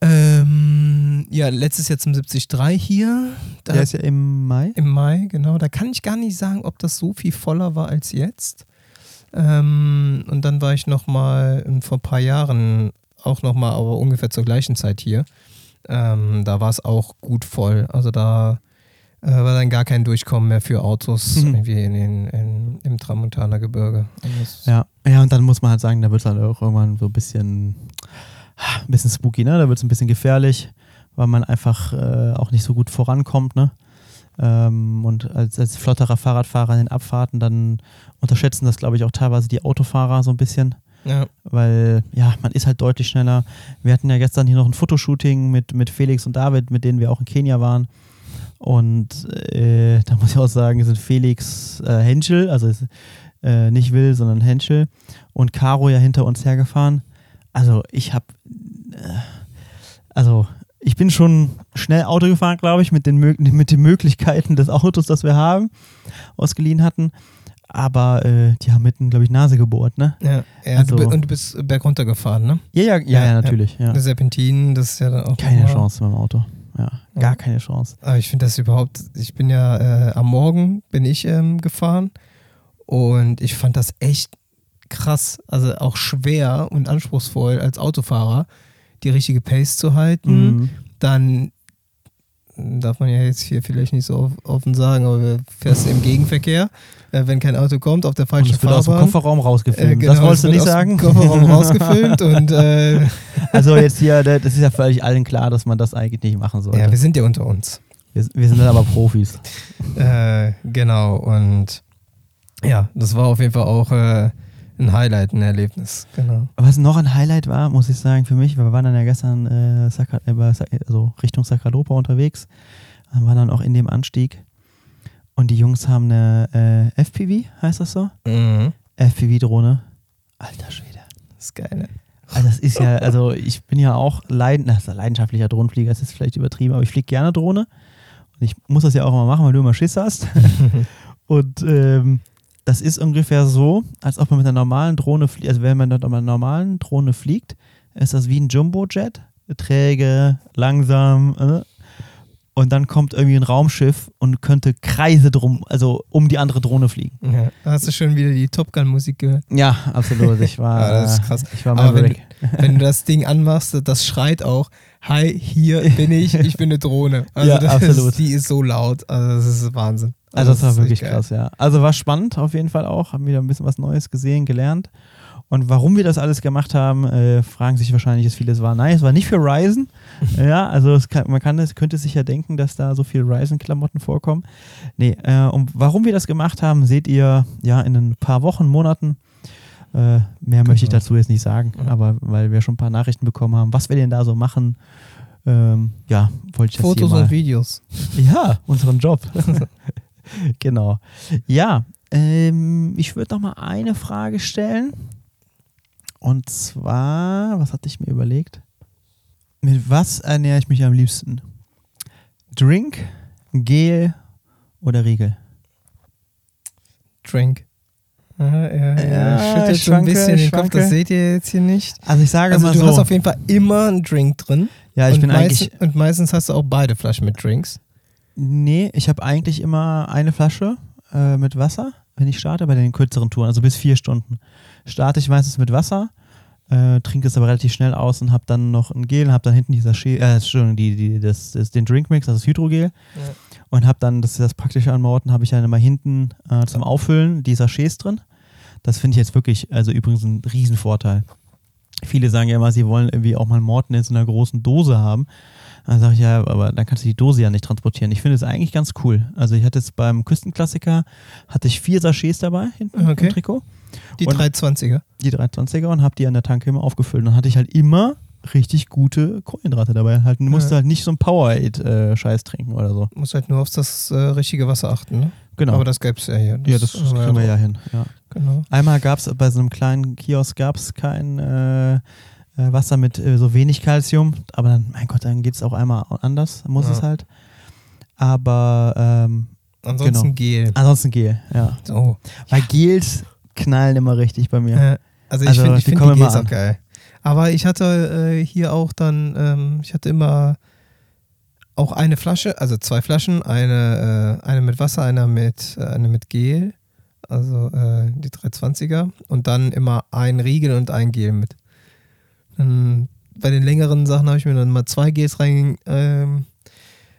ähm, ja letztes Jahr zum 73 hier. Da Der ist ja im Mai. Im Mai, genau. Da kann ich gar nicht sagen, ob das so viel voller war als jetzt. Ähm, und dann war ich nochmal vor ein paar Jahren auch nochmal, aber ungefähr zur gleichen Zeit hier. Ähm, da war es auch gut voll. Also da war dann gar kein Durchkommen mehr für Autos Mhm. irgendwie in, den- in, im Tramontaner Gebirge. Das- Ja, ja, und dann muss man halt sagen, da wird es halt auch irgendwann so ein bisschen, ein bisschen spooky, ne? Da wird es ein bisschen gefährlich, weil man einfach äh, auch nicht so gut vorankommt, ne? Ähm, und als, als flotterer Fahrradfahrer in den Abfahrten, dann unterschätzen das, glaube ich, auch teilweise die Autofahrer so ein bisschen, Ja, weil, ja, man ist halt deutlich schneller. Wir hatten ja gestern hier noch ein Fotoshooting mit, mit Felix und David, mit denen wir auch in Kenia waren. Und äh, da muss ich auch sagen, sind Felix äh, Henschel, also äh, nicht Will, sondern Henschel und Caro ja hinter uns hergefahren. Also ich habe, äh, also ich bin schon schnell Auto gefahren, glaube ich, mit den, mit den Möglichkeiten des Autos, das wir haben, ausgeliehen hatten. Aber äh, die haben mitten, glaube ich, Nase gebohrt, ne? ja. ja Also- du, und du bist bergunter gefahren, ne? Ja, ja, ja, Ja, ja natürlich. Ja. Der Serpentin, das ist ja dann auch. Keine Chance mit dem Auto. Ja, Ja. gar keine Chance. Aber ich finde das überhaupt, ich bin ja äh, am Morgen bin ich ähm, gefahren und ich fand das echt krass, also auch schwer und anspruchsvoll als Autofahrer, die richtige Pace zu halten. Mhm. Dann darf man ja jetzt hier vielleicht nicht so off- offen sagen, aber du fährst im Gegenverkehr, wenn kein Auto kommt, auf der Und falschen es wird aus dem Fahrbahn. Kofferraum Äh, rausgefilmt. genau, das wolltest es du nicht aus sagen? Kofferraum [laughs] rausgefilmt und äh, Also jetzt hier, das ist ja völlig allen klar, dass man das eigentlich nicht machen sollte. ja, wir sind ja unter uns. wir, wir sind dann aber Profis. [laughs] Äh, genau, und ja, das war auf jeden Fall auch äh, ein Highlight, ein Erlebnis. Genau. Was noch ein Highlight war, muss ich sagen, für mich, wir waren dann ja gestern äh, äh, also Richtung Sacralopa unterwegs, und waren dann auch in dem Anstieg und die Jungs haben eine äh, FPV, heißt das so? Mhm. FPV-Drohne. Alter Schwede. Das ist geil, ne? Also das ist ja, also ich bin ja auch leiden, na, leidenschaftlicher Drohnenflieger, das ist vielleicht übertrieben, aber ich fliege gerne Drohne. Und ich muss das ja auch immer machen, weil du immer Schiss hast. [laughs] Und ähm, das ist ungefähr so, als ob man mit einer normalen Drohne fliegt, also wenn man mit einer normalen Drohne fliegt, ist das wie ein Jumbojet, träge, langsam, äh, und dann kommt irgendwie ein Raumschiff und könnte Kreise drum, also um die andere Drohne fliegen. Ja. Hast du schon wieder die Top Gun-Musik gehört? Ja, absolut. Ich war, [laughs] Ja, das ist krass. Ich war Aber wenn, Maverick. wenn du das Ding anmachst, das schreit auch, hi, hier bin ich, [laughs] ich bin eine Drohne. Also Ja, das absolut. Ist, die ist so laut, also das ist Wahnsinn. Also das war ist wirklich krass, ja. Also war spannend auf jeden Fall auch. Haben wieder ein bisschen was Neues gesehen, gelernt. Und warum wir das alles gemacht haben, äh, fragen sich wahrscheinlich jetzt viele. Es war nice, war nicht für Ryzen. [laughs] ja, also kann, man kann es, könnte sich ja denken, dass da so viel Ryzen-Klamotten vorkommen. Nee, äh, und warum wir das gemacht haben, seht ihr ja in ein paar Wochen, Monaten. Äh, mehr möchte ich Genau. dazu jetzt nicht sagen, Ja. aber weil wir schon ein paar Nachrichten bekommen haben, was wir denn da so machen, ähm, ja, wollte ich das Fotos und Videos. [laughs] Ja, unseren Job. [laughs] genau. Ja, ähm, ich würde noch mal eine Frage stellen. Und zwar, was hatte ich mir überlegt? Mit was ernähre ich mich am liebsten? Drink, Gel oder Riegel? Drink. Aha, er Ja, schüttelt so ein bisschen den Kopf, das seht ihr jetzt hier nicht. Also ich sage Also mal du so. hast auf jeden Fall immer einen Drink drin. ja, ich bin eigentlich. Und meistens hast du auch beide Flaschen mit Drinks. Nee, ich habe eigentlich immer eine Flasche äh, mit Wasser, wenn ich starte, bei den kürzeren Touren, also bis vier Stunden. Starte ich meistens mit Wasser, äh, trinke es aber relativ schnell aus und habe dann noch ein Gel, habe dann hinten dieser Sche äh, Entschuldigung, die, die, das, das, den Drinkmix, das ist Hydrogel. Und habe dann, das ist das Praktische an Morten, habe ich dann immer hinten äh, zum Auffüllen die Sachets drin. Das finde ich jetzt wirklich, also übrigens ein Riesenvorteil. Viele sagen ja immer, sie wollen irgendwie auch mal Morten in so einer großen Dose haben. Dann sage ich ja, aber dann kannst du die Dose ja nicht transportieren. Ich finde es eigentlich ganz cool. Also ich hatte jetzt beim Küstenklassiker, hatte ich vier Sachets dabei hinten Okay. im Trikot, Die Und- 320er. die 320er und habe die an der Tanke immer aufgefüllt. Dann hatte ich halt immer richtig gute Kohlenhydrate dabei. Halt, du musst Ja. halt nicht so ein Powerade-Scheiß trinken oder so. Muss halt nur auf das äh, richtige Wasser achten. Ne? Genau. Aber das gäbe es ja hier. ja, das kriegen wir ja drauf. hin. Ja. Genau. Einmal gab es bei so einem kleinen Kiosk gab es kein äh, äh, Wasser mit äh, so wenig Kalzium, aber dann, mein Gott, dann geht es auch einmal anders, muss Ja. es halt. Aber ähm, Ansonsten Gel. ansonsten Gel, ja. So. Weil Gels knallen immer richtig bei mir. Äh, also ich Also, finde ich die find die Gels auch geil. Aber ich hatte äh, hier auch dann, ähm, ich hatte immer auch eine Flasche, also zwei Flaschen, eine, äh, eine mit Wasser, eine mit, äh, eine mit Gel, also äh, die 320er und dann immer ein Riegel und ein Gel mit. Dann, bei den längeren Sachen habe ich mir dann mal zwei Gels rein ähm,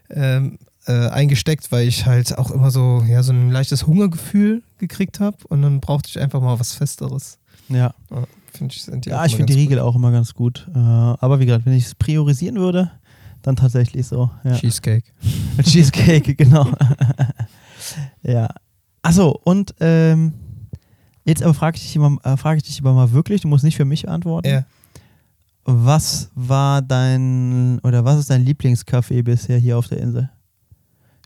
ähm, äh, eingesteckt, weil ich halt auch immer so, ja, so ein leichtes Hungergefühl gekriegt habe und dann brauchte ich einfach mal was Festeres. Ja, Finde ich, sind die ja ich finde die Riegel auch immer ganz gut. Äh, aber wie gesagt, wenn ich es priorisieren würde, dann tatsächlich so. gut. Ja. Cheesecake. [laughs] Cheesecake, genau. [laughs] ja. Achso, und ähm, jetzt aber frage ich, dich immer- äh, frage ich dich aber mal wirklich, du musst nicht für mich antworten. Ja. Was war dein, oder was ist dein Lieblingscafé bisher hier auf der Insel?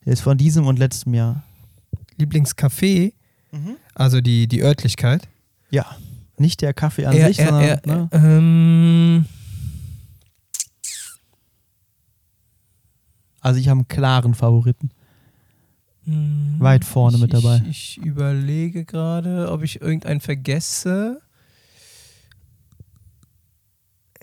Jetzt von diesem und letztem Jahr. Lieblingscafé, also die, die Örtlichkeit. Ja. Nicht der Kaffee an Er- sich, er- sondern. er- ne? ähm, Also ich habe einen klaren Favoriten. mm, Weit vorne ich, mit dabei. Ich, ich überlege gerade, ob ich irgendeinen vergesse.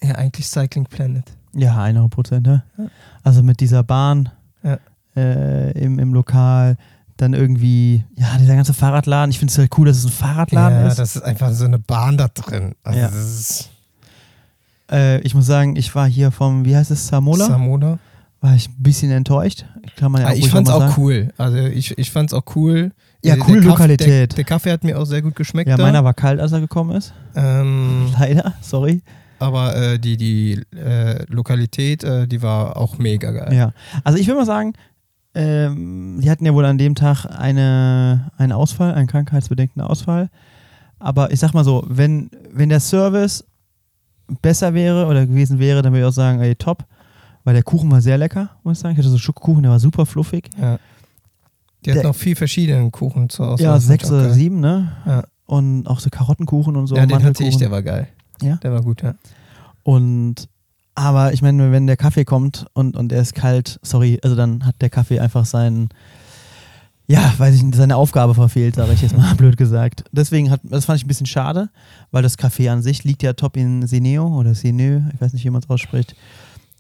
Ja, eigentlich Cycling Planet. Ja, 100 Prozent. Ne? Ja. Also mit dieser Bahn Ja. Äh, im, im Lokal, dann irgendwie, ja, dieser ganze Fahrradladen. Ich finde es halt cool, dass es ein Fahrradladen ja, ist. das ist einfach so eine Bahn da drin. Also Ja. ist Äh, ich muss sagen, ich war hier vom, wie heißt es, Samola? Samola. war ich ein bisschen enttäuscht. Kann man ja Ah, auch ich fand's mal auch sagen. cool. Also ich, ich fand's auch cool. Ja, Der- coole Lokalität. Der, der Kaffee hat mir auch sehr gut geschmeckt. Ja, da. meiner war kalt, als er gekommen ist. Ähm, [laughs] Leider, sorry. aber äh, die, die äh, Lokalität, äh, die war auch mega geil. Ja. Also ich würde mal sagen, ähm, die hatten ja wohl an dem Tag eine, einen Ausfall, einen krankheitsbedingten Ausfall. Aber ich sag mal so, wenn, wenn der Service besser wäre oder gewesen wäre, dann würde ich auch sagen, ey, top. Weil der Kuchen war sehr lecker, muss ich sagen. Ich hatte so einen Schokokuchen, der war super fluffig. Ja. Die hat noch viel verschiedenen Kuchen zur Auswahl. ja, sechs auch oder sieben, ne? Ja. Und auch so Karottenkuchen und so. ja, den hatte ich, der war geil. Ja? Der war gut, ja. Und aber ich meine, wenn der Kaffee kommt und, und er ist kalt, sorry, also dann hat der Kaffee einfach seinen, ja, weiß ich nicht, seine Aufgabe verfehlt, sage ich jetzt mal [laughs] blöd gesagt. Deswegen hat, das fand ich ein bisschen schade, weil das Café an sich liegt ja top in Seneo oder Senö, ich weiß nicht, wie man es ausspricht.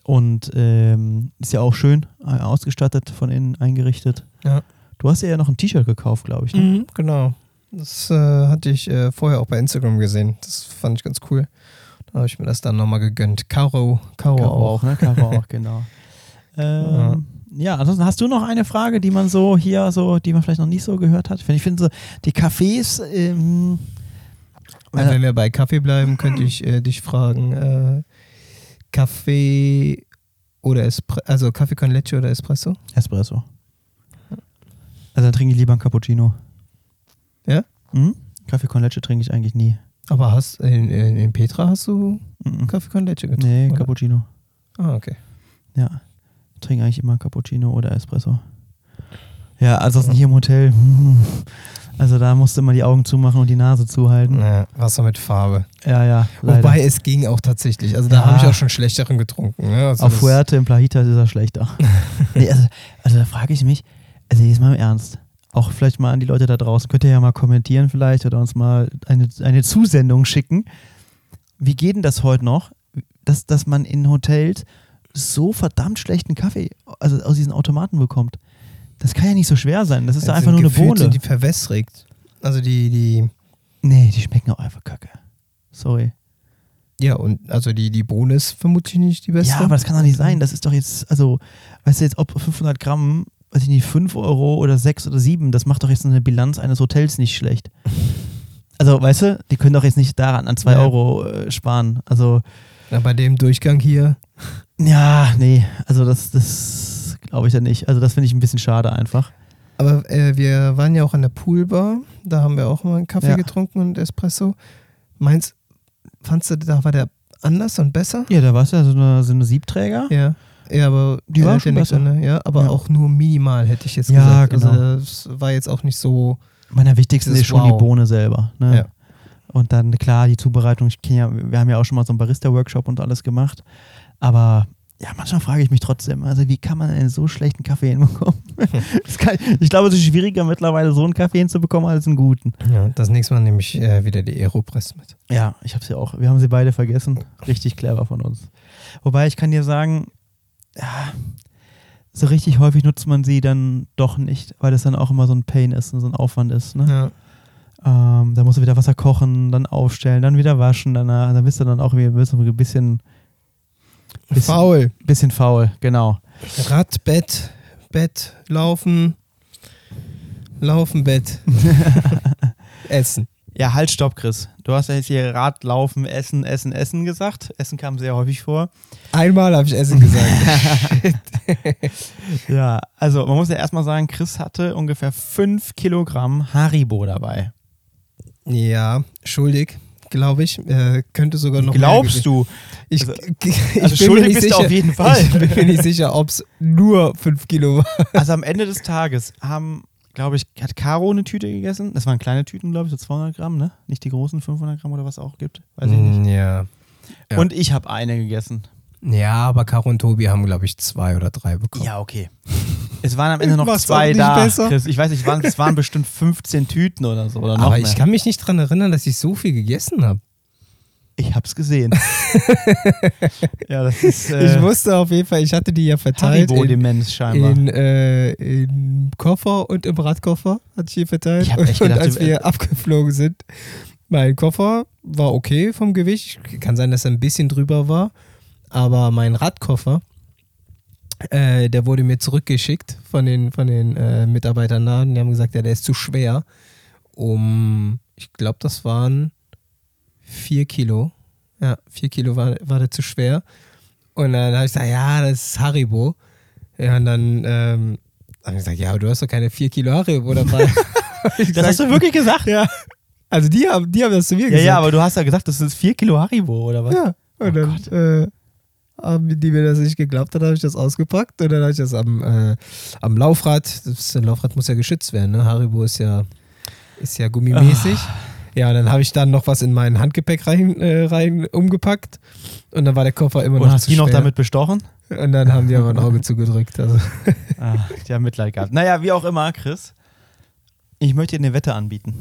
Und ähm, ist ja auch schön äh, ausgestattet, von innen eingerichtet. Ja. Du hast ja noch ein T-Shirt gekauft, glaube ich. Ne? Mhm, genau. Das äh, hatte ich äh, vorher auch bei Instagram gesehen. Das fand ich ganz cool. Habe ich mir das dann nochmal gegönnt. Karo, Karo, Karo auch. auch, ne? Karo auch, [laughs] genau. Ähm, ja. ansonsten hast du noch eine Frage, die man so hier so, die man vielleicht noch nicht so gehört hat? Ich finde so, die Cafés, ähm, Weil wenn wir bei Kaffee bleiben, könnte ich äh, dich fragen, äh, Kaffee oder Espresso, also Kaffee con Leche oder Espresso? Espresso. Also dann trinke ich lieber einen Cappuccino. Ja? Mhm. Kaffee con Leche trinke ich eigentlich nie. Aber hast in, in, in Petra hast du Mhm. Kaffee con Leche getrunken? Nee, oder? Cappuccino. Ah, okay. Ja. Ich trinke eigentlich immer Cappuccino oder Espresso. Ja, ansonsten hier im Hotel. [laughs] Also da musste man die Augen zumachen und die Nase zuhalten. Ja, Wasser mit Farbe. Ja, ja. leider. Wobei es ging auch tatsächlich. Also da Ja. habe ich auch schon schlechteren getrunken. Ne? Also Auf Fuerte im Plahita ist er schlechter. [laughs] nee, also, also da frage ich mich, also jetzt mal im Ernst, auch vielleicht mal an die Leute da draußen, könnt ihr ja mal kommentieren vielleicht oder uns mal eine, eine Zusendung schicken. Wie geht denn das heute noch, dass, dass man in Hotels so verdammt schlechten Kaffee also aus diesen Automaten bekommt? Das kann ja nicht so schwer sein. Das ist Ja, doch einfach nur eine Bohne. sind die verwässrigt. Also die, die, nee, die schmecken auch einfach kacke. Sorry. ja, und also die, die Bohne ist vermutlich nicht die beste. Ja, aber das kann doch nicht sein. Das ist doch jetzt, also, weißt du jetzt, ob 500 Gramm, weiß ich nicht, 5 Euro oder 6 oder 7, das macht doch jetzt eine Bilanz eines Hotels nicht schlecht. [laughs] Also, weißt du, die können doch jetzt nicht daran an 2 Ja. Euro äh, sparen. Also, Ja, bei dem Durchgang hier. ja, nee, also das, das glaube ich ja nicht. Also, das finde ich ein bisschen schade einfach. Aber äh, wir waren ja auch an der Poolbar. Da haben wir auch mal einen Kaffee Ja. getrunken und Espresso. Meinst, fandst du, da war der anders und besser? Ja, da war es ja so eine, so eine Siebträger. Ja. Ja, aber Die war hat schon besser. ne? Ja, aber Ja. auch nur minimal, hätte ich jetzt Ja, gesagt. genau. Also das war jetzt auch nicht so. Meiner wichtigsten ist schon wow. die Bohne selber. Ne? Ja. Und dann, klar, die Zubereitung. Ich ja, wir haben ja auch schon mal so einen Barista-Workshop und alles gemacht. Aber ja, manchmal frage ich mich trotzdem, also wie kann man einen so schlechten Kaffee hinbekommen? [laughs] kann, ich glaube, es ist schwieriger mittlerweile so einen Kaffee hinzubekommen als einen guten. Ja, das nächste Mal nehme ich äh, wieder die Aeropress mit. Ja, ich habe sie auch. Wir haben sie beide vergessen. Richtig clever von uns. Wobei ich kann dir sagen, ja, so richtig häufig nutzt man sie dann doch nicht, weil das dann auch immer so ein Pain ist und so ein Aufwand ist. Ne? Ja. Ähm, da musst du wieder Wasser kochen, dann aufstellen, dann wieder waschen danach. Dann bist du dann auch du ein bisschen, Bisschen- Faul. bisschen faul, genau. Rad, Bett, Bett, Laufen, Laufen, Bett, [laughs] Essen. Ja, halt, stopp, Chris. Du hast ja jetzt hier Rad, Laufen, Essen, Essen, Essen gesagt. Essen kam sehr häufig vor. Einmal habe ich Essen gesagt. [laughs] Ja, also man muss ja erstmal sagen, Chris hatte ungefähr 5 Kilogramm Haribo dabei. ja, schuldig, glaube ich. Äh, könnte sogar noch Glaubst du? Ich, Also- [laughs] ich also schuldig bist du sicher, auf jeden Fall. Ich bin mir nicht sicher, ob es nur 5 Kilo war. Also am Ende des Tages haben, glaube ich, hat Caro eine Tüte gegessen. Das waren kleine Tüten, glaube ich, so 200 Gramm, ne? Nicht die großen 500 Gramm oder was auch gibt. Weiß ich nicht. Ja. Ja. Und ich habe eine gegessen. Ja, aber Caro und Tobi haben, glaube ich, zwei oder drei bekommen. Ja, okay. Es waren am Ende noch zwei da. besser. Chris. Ich weiß nicht, es waren, es waren bestimmt 15 Tüten oder so. Oder noch aber mehr. ich kann mich nicht dran erinnern, dass ich so viel gegessen habe. Ich hab's gesehen. [laughs] ja, das ist äh, ich wusste auf jeden Fall, ich hatte die ja verteilt. in, Haribo-Demenz scheinbar. in, äh, im Koffer und im Radkoffer hatte ich hier verteilt. Ich und, gedacht, und als wir abgeflogen sind, mein Koffer war okay vom Gewicht. Kann sein, dass er ein bisschen drüber war. Aber mein Radkoffer, äh, der wurde mir zurückgeschickt von den, von den äh, Mitarbeitern da. Die haben gesagt, ja, der ist zu schwer. Um, ich glaube, das waren vier Kilo. Ja, vier Kilo war, war der zu schwer. Und dann habe ich gesagt, ja, das ist Haribo. Ja, und dann ähm, habe ich gesagt, ja, aber du hast doch keine vier Kilo Haribo dabei. [laughs] Das hast du wirklich gesagt? Ja. Also die haben, die haben das zu mir Ja, gesagt. ja, aber du hast ja gesagt, das ist 4 Kilo Haribo, oder was? Ja, und Oh dann äh, haben die mir das nicht geglaubt, dann habe ich das ausgepackt und dann habe ich das am, äh, am Laufrad, das Laufrad muss ja geschützt werden, ne? Haribo ist ja, ist ja gummimäßig. Ja, und dann habe ich dann noch was in mein Handgepäck rein, äh, rein umgepackt und dann war der Koffer immer Und noch hast zu die noch damit bestochen? Und dann haben die aber ein Auge zugedrückt. Also. [laughs] Ah, die haben Mitleid gehabt. Naja, wie auch immer, Chris. Ich möchte dir eine Wette anbieten.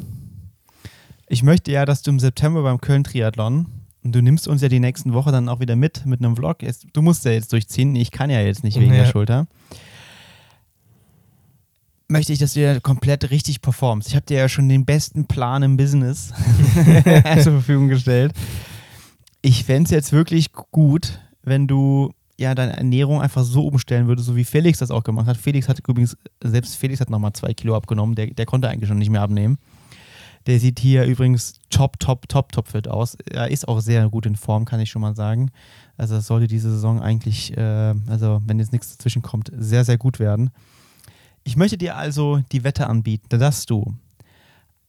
Ich möchte ja, dass du im September beim Köln-Triathlon, und du nimmst uns ja die nächsten Woche dann auch wieder mit, mit einem Vlog. Du musst ja jetzt durchziehen, ich kann ja jetzt nicht wegen Ja. der Schulter. Möchte ich, dass du ja komplett richtig performst. Ich habe dir ja schon den besten Plan im Business [laughs] zur Verfügung gestellt. Ich fände es jetzt wirklich gut, wenn du ja deine Ernährung einfach so umstellen würdest, so wie Felix das auch gemacht hat. Felix hat übrigens, selbst Felix hat nochmal zwei Kilo abgenommen, der, der konnte eigentlich schon nicht mehr abnehmen. Der sieht hier übrigens top, top, top, top fit aus. Er ist auch sehr gut in Form, kann ich schon mal sagen. Also das sollte diese Saison eigentlich, äh, also wenn jetzt nichts dazwischen kommt, sehr, sehr gut werden. Ich möchte dir also die Wette anbieten, dass du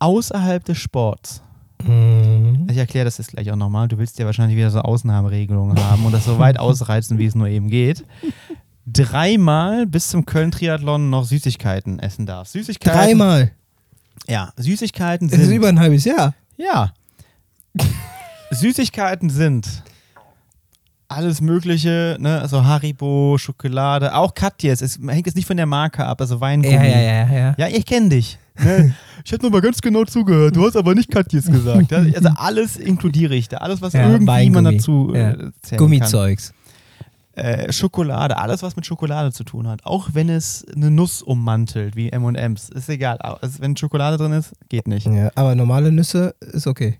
außerhalb des Sports Mhm. ich erkläre das jetzt gleich auch nochmal. Du willst ja wahrscheinlich wieder so Ausnahmeregelungen haben und das so weit [laughs] ausreizen, wie es nur eben geht. Dreimal bis zum Köln-Triathlon noch Süßigkeiten essen darfst. Süßigkeiten. Dreimal. Ja, Süßigkeiten Das ist sind. über ein halbes Jahr. Ja. [laughs] Süßigkeiten sind alles Mögliche, ne? Also Haribo, Schokolade, auch Katjes. Es hängt jetzt nicht von der Marke ab, also Weingummi. ja, ja. Ja, ich kenne dich. Ne? Ich habe nochmal ganz genau zugehört. Du hast aber nicht Katjes gesagt. Ja, Also alles inkludiere ich da. Alles, was Ja, irgendwie man Weingummi. dazu äh, Ja. zählen Gummizeugs. kann. Äh, Schokolade, alles, was mit Schokolade zu tun hat. Auch wenn es eine Nuss ummantelt, wie M&M's. Ist egal. Also, wenn Schokolade drin ist, geht nicht. Ja, aber normale Nüsse ist okay.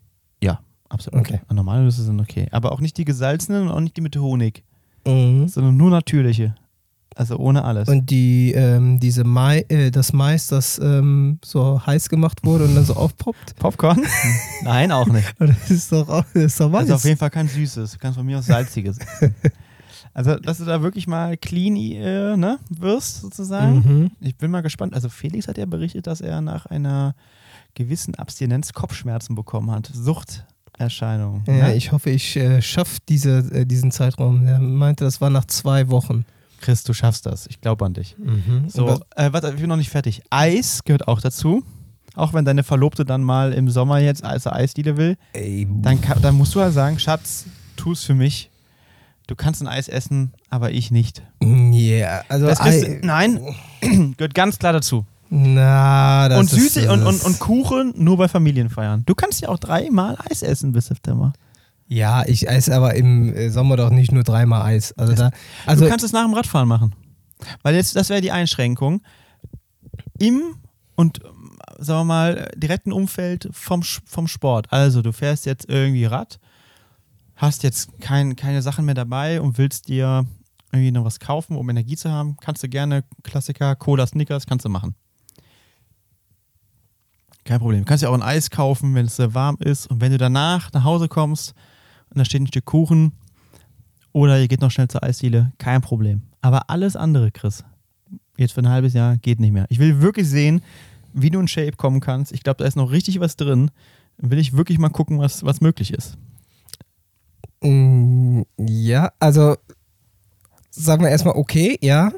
Absolut. Okay. Normale Nüsse sind okay. Aber auch nicht die gesalzenen und auch nicht die mit Honig, Mhm. sondern nur natürliche. Also ohne alles. Und die, ähm, diese Mais, äh, das Mais, das ähm, so heiß gemacht wurde und dann so aufpoppt, [laughs] Popcorn? Nein, auch nicht. [laughs] das ist doch, auch- das ist doch Also auf weiß. jeden Fall kein Süßes. Du kannst von mir aus Salziges. [laughs] also, dass du da wirklich mal clean äh, ne, wirst, sozusagen. Mhm. Ich bin mal gespannt. Also, Felix hat ja berichtet, dass er nach einer gewissen Abstinenz Kopfschmerzen bekommen hat. Suchterscheinungen. Ja, ne? ich hoffe, ich äh, schaffe diese, äh, diesen Zeitraum. Er meinte, das war nach zwei Wochen. Chris, du schaffst das. Ich glaube an dich. So, Was- äh, warte, ich bin noch nicht fertig. Eis gehört auch dazu. Auch wenn deine Verlobte dann mal im Sommer jetzt also Eisdiele will, Ey, dann, kann, dann musst du halt sagen, Schatz, tu es für mich. Du kannst ein Eis essen, aber ich nicht. Ja, also Das kriegst Ei- du, nein, [clears throat] gehört ganz klar dazu. Na, das und ist, Süße und, und, das- und Kuchen nur bei Familienfeiern. Du kannst ja auch dreimal Eis essen bis September. Ja, ich esse aber im äh, Sommer doch nicht nur dreimal Eis. Also da, also du kannst es nach dem Radfahren machen. Weil jetzt, das wäre die Einschränkung. Im und, sagen wir mal, direkten Umfeld vom, vom Sport. Also, du fährst jetzt irgendwie Rad, hast jetzt kein, keine Sachen mehr dabei und willst dir irgendwie noch was kaufen, um Energie zu haben, kannst du gerne Klassiker, Cola, Snickers, kannst du machen. Kein Problem. Du kannst ja auch ein Eis kaufen, wenn es sehr warm ist. Und wenn du danach nach Hause kommst und da steht ein Stück Kuchen oder ihr geht noch schnell zur Eisdiele, kein Problem. Aber alles andere, Chris, jetzt für ein halbes Jahr geht nicht mehr. Ich will wirklich sehen, wie du in Shape kommen kannst. Ich glaube, da ist noch richtig was drin. Will ich wirklich mal gucken, was, was möglich ist. Mm, Ja, also sagen wir erstmal okay, ja.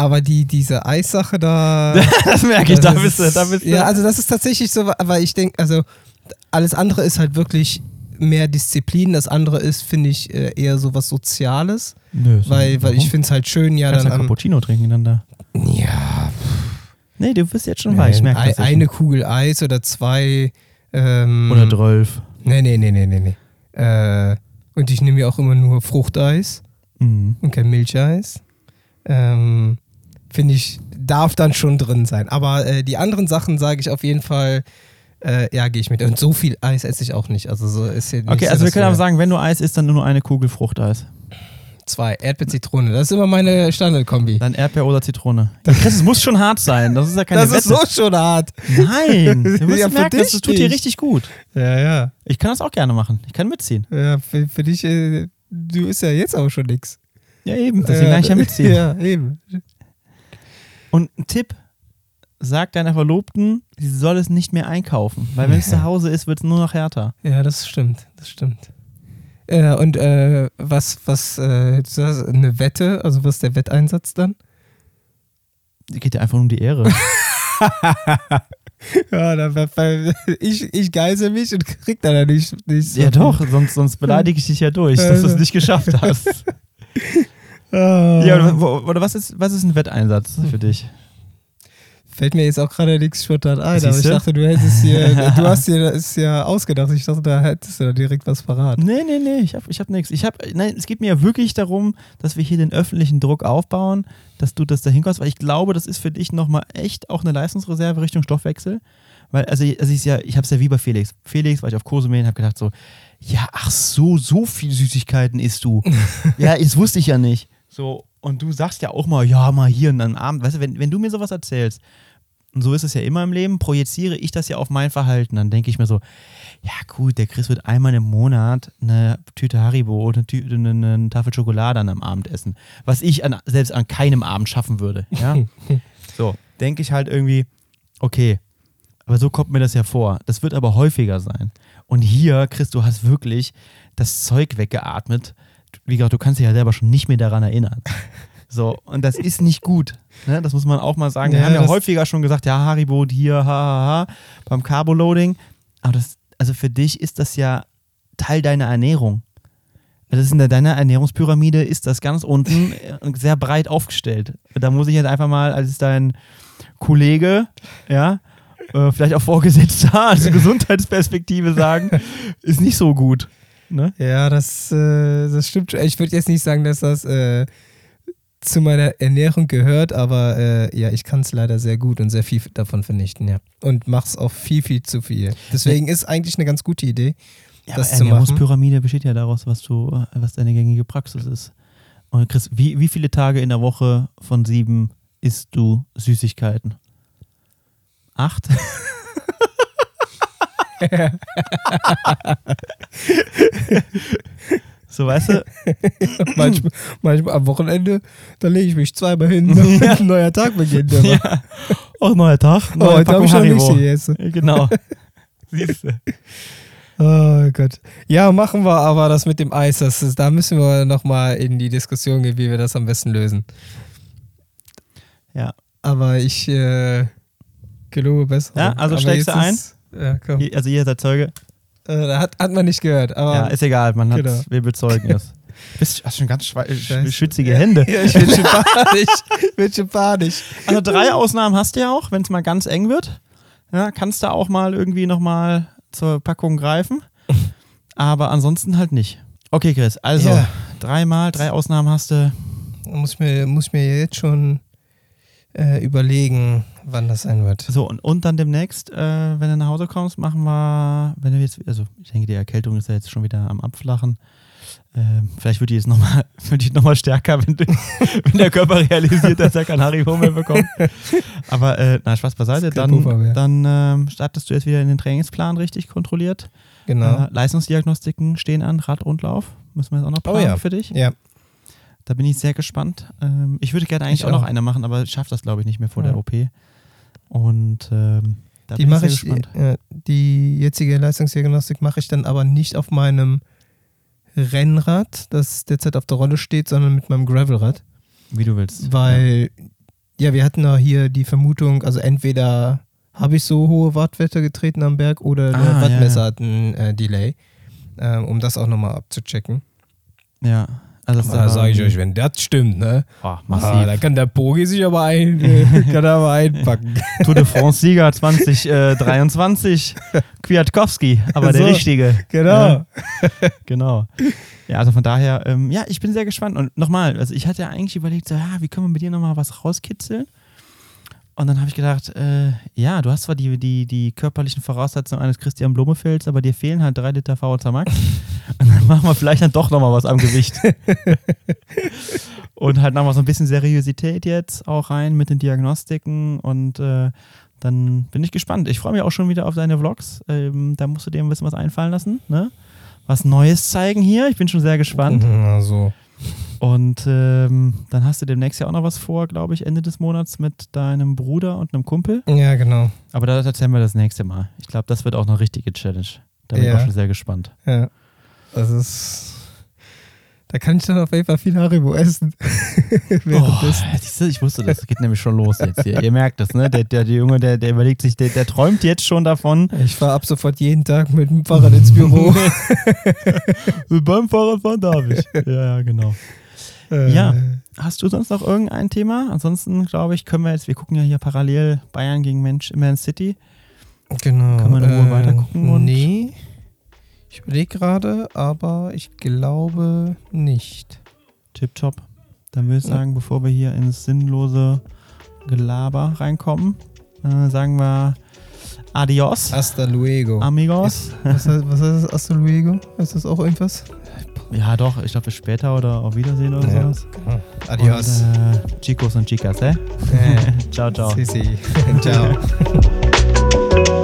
Aber die, diese Eissache da. [laughs] das merke ich, da das bist du, da bist du. Ja, also das ist tatsächlich so, aber ich denke, also alles andere ist halt wirklich mehr Disziplin. Das andere ist, finde ich, äh, eher so was Soziales. Nö, so- Weil, weil ich finde es halt schön, ja, Kannst dann. Am, Cappuccino trinken dann da. ja, Nee, du bist jetzt schon weich, ich nein, merke ein, eine Kugel Eis oder zwei. Ähm, Oder Drölf. Nee, nee, nee, nee, nee, nee. Äh, und ich nehme ja auch immer nur Fruchteis Mhm. und kein Milcheis. Ähm, Finde ich, darf dann schon drin sein. Aber äh, die anderen Sachen sage ich auf jeden Fall, äh, ja, gehe ich mit. Und so viel Eis esse ich auch nicht. Also so ist nicht Okay, so, also wir können aber sagen, wenn du Eis isst, dann nur eine Kugel Fruchteis. Zwei, Erdbeer-Zitrone. Das ist immer meine Standardkombi. Dann Erdbeer oder Zitrone. Ja, Chris, es muss schon hart sein. Das ist ja keine Das ist Wette. so schon hart. Nein, [laughs] du musst Ja, merken, das dich tut dir richtig gut. Ja, ja. Ich kann das auch gerne machen. Ich kann mitziehen. ja für, für dich, äh, du isst ja jetzt auch schon nix. Ja, eben. Deswegen kann ich ja mitziehen. [laughs] Ja, eben. Und ein Tipp: Sag deiner Verlobten, sie soll es nicht mehr einkaufen. Weil wenn es zu Hause ist, wird es nur noch härter. Ja, das stimmt, das stimmt. Äh, und äh, was, was, äh, eine Wette, also was ist der Wetteinsatz dann? Geht ja einfach um die Ehre. [laughs] [laughs] Ja, da, weil ich, ich geißel mich und krieg da nicht, nicht so ja, doch, sonst, sonst beleidige ich dich ja durch, dass du es nicht geschafft hast. [laughs] Ah. ja, oder, was, ist, was ist ein Wetteinsatz für dich? Fällt mir jetzt auch gerade nichts spontan ein, aber ich Siehste? dachte, du hättest hier, [laughs] du hast dir das ja ausgedacht. Ich dachte, da hättest du da direkt was parat. Nee, nee, nee, ich hab, ich hab nichts. Ich hab, nein, es geht mir ja wirklich darum, dass wir hier den öffentlichen Druck aufbauen, dass du das da hinkommst, weil ich glaube, das ist für dich nochmal echt auch eine Leistungsreserve Richtung Stoffwechsel. Weil, also, also ich, ja, ich hab's ja wie bei Felix. Felix war ich auf und hab gedacht so, ja, ach so, so viel Süßigkeiten isst du. [laughs] ja, das wusste ich ja nicht. So, und du sagst ja auch mal, ja, mal hier und dann Abend, weißt du, wenn, wenn du mir sowas erzählst, und so ist es ja immer im Leben, projiziere ich das ja auf mein Verhalten. Dann denke ich mir so, ja gut, der Chris wird einmal im Monat eine Tüte Haribo oder eine, eine, eine Tafel Schokolade an einem Abend essen. Was ich an, selbst an keinem Abend schaffen würde. Ja? [laughs] so, denke ich halt irgendwie, okay, Aber so kommt mir das ja vor. Das wird aber häufiger sein. Und hier, Chris, du hast wirklich das Zeug weggeatmet. Wie gesagt, du kannst dich ja selber schon nicht mehr daran erinnern. [laughs] So, und das ist nicht gut. Ne? Das muss man auch mal sagen. Wir Ja, haben ja häufiger schon gesagt, ja, Haribo hier, ha, ha, ha, beim Carboloading. Aber das, also für dich ist das ja Teil deiner Ernährung. Das ist in deiner Ernährungspyramide ist das ganz unten [laughs] sehr breit aufgestellt. Da muss ich jetzt einfach mal als dein Kollege, ja, äh, vielleicht auch Vorgesetzter, also [laughs] Gesundheitsperspektive sagen, ist nicht so gut. Ne? Ja, das, äh, das stimmt. schon. Ich würde jetzt nicht sagen, dass das äh, zu meiner Ernährung gehört, aber äh, ja, ich kann es leider sehr gut und sehr viel davon vernichten, ja. Und mach's auch viel, viel zu viel. Deswegen ist eigentlich eine ganz gute Idee. Ja, das zu machen. Ernährungspyramide besteht ja daraus, was du, was deine gängige Praxis ist. Und Chris, wie, wie viele Tage in der Woche von sieben isst du Süßigkeiten? Acht? [laughs] [laughs] so, weißt du? [laughs] manchmal, manchmal am Wochenende, da lege ich mich zweimal hin, [laughs] damit ein neuer Tag beginnt. Aber Ja. Auch neuer Tag. oh, Neue heute habe ich noch nicht gegessen. Genau. Siehst du. Oh Gott. Ja, machen wir aber das mit dem Eis. Das ist, da müssen wir nochmal in die Diskussion gehen, wie wir das am besten lösen. Ja. Aber ich äh, gelobe besser. Ja, also aber steigst du ein? ist- Ja, komm. Also ihr seid Zeuge. Äh, hat, hat man nicht gehört. Aber Ja, ist egal, man hat, Genau. wir bezeugen es. [laughs] Bist hast schon ganz Scheiße. schwitzige Hände. Ja, ich bin schon [laughs] panisch. Ich bin schon panisch. Also drei Ausnahmen hast du ja auch, wenn es mal ganz eng wird. Ja, kannst du auch mal irgendwie nochmal zur Packung greifen. Aber ansonsten halt nicht. Okay, Chris, also Ja. dreimal, drei Ausnahmen hast du. Muss mir, muss mir jetzt schon äh, überlegen, wann das sein wird. So, und, und dann demnächst, äh, wenn du nach Hause kommst, machen wir, wenn du jetzt, also ich denke, die Erkältung ist ja jetzt schon wieder am Abflachen. Ähm, vielleicht wird die jetzt nochmal [laughs] noch mal stärker, wenn, [laughs] wenn der Körper realisiert, dass er kein Haribo mehr bekommt. Aber äh, na, Spaß beiseite, Puffer dann, dann ähm, startest du jetzt wieder in den Trainingsplan richtig kontrolliert. Genau. Äh, Leistungsdiagnostiken stehen an, Rad und Lauf. Müssen wir jetzt auch noch Oh planen ja. für dich. Ja. Da bin ich sehr gespannt. Ähm, ich würde gerne eigentlich Ich auch noch auch. eine machen, aber ich schaffe das, glaube ich, nicht mehr vor Ja. der OP. Und ähm, da die bin mache ich ich, sehr gespannt. äh, die jetzige Leistungsdiagnostik mache ich dann aber nicht auf meinem Rennrad, das derzeit auf der Rolle steht, sondern mit meinem Gravelrad. Wie du willst. Weil, ja, wir hatten ja hier die Vermutung, also entweder habe ich so hohe Wattwerte getreten am Berg oder der Ah, ja, Wattmesser ja. hat ein äh, Delay, ähm, um das auch nochmal abzuchecken. Ja. Also das Da sage ich euch, wenn das stimmt, ne? Oh, Ah, massiv. da kann der Pogi sich aber ein, äh, [laughs] kann er aber einpacken. [laughs] Tour de France-Sieger 2023, [laughs] Kwiatkowski, aber der So, richtige. Genau. Ja, genau. Ja, also von daher, ähm, ja, ich bin sehr gespannt. Und nochmal, also ich hatte ja eigentlich überlegt, so, ja, wie können wir mit dir nochmal was rauskitzeln? Und dann habe ich gedacht, äh, ja, du hast zwar die, die, die körperlichen Voraussetzungen eines Christian Blumefelds, aber dir fehlen halt drei Liter VHC Max. Und dann machen wir vielleicht dann doch nochmal was am Gewicht. [laughs] und halt nochmal so ein bisschen Seriosität jetzt auch rein mit den Diagnostiken und äh, dann bin ich gespannt. Ich freue mich auch schon wieder auf deine Vlogs. Ähm, da musst du dir ein bisschen was einfallen lassen, ne? Was Neues zeigen hier. Ich bin schon sehr gespannt. Also, Und ähm, dann hast du demnächst ja auch noch was vor, glaube ich, Ende des Monats mit deinem Bruder und einem Kumpel. ja, genau. Aber das erzählen wir das nächste Mal. Ich glaube, das wird auch eine richtige Challenge. Da bin ich Ja. auch schon sehr gespannt. Ja. Das ist. Da kann ich dann auf jeden Fall viel Haribo essen. [laughs] Oh, ich wusste das. Es geht nämlich schon los jetzt hier. Ihr merkt das, ne? Der, der, der Junge, der, der überlegt sich, der, der träumt jetzt schon davon. Ich fahre ab sofort jeden Tag mit dem Fahrrad ins Büro. [laughs] Beim Fahrradfahren darf ich. Ja, ja, genau. Äh, Ja. Hast du sonst noch irgendein Thema? Ansonsten, glaube ich, können wir jetzt, wir gucken ja hier parallel Bayern gegen Mensch, Man City. Genau. Können wir in Ruhe weitergucken und- Nee. Ich überlege gerade, aber ich glaube nicht. Tipptopp. Dann würde ich Ja. sagen, bevor wir hier ins sinnlose Gelaber reinkommen, äh, sagen wir Adios, Hasta luego. amigos. was, heißt, was heißt das? Hasta luego? Ist das auch irgendwas? Ja, doch, ich glaube, bis später oder auf Wiedersehen oder Ja. sowas. Adios. Und, äh, Chicos und Chicas, eh? [laughs] Ciao, ciao. Sisi. [laughs] Ciao. [laughs]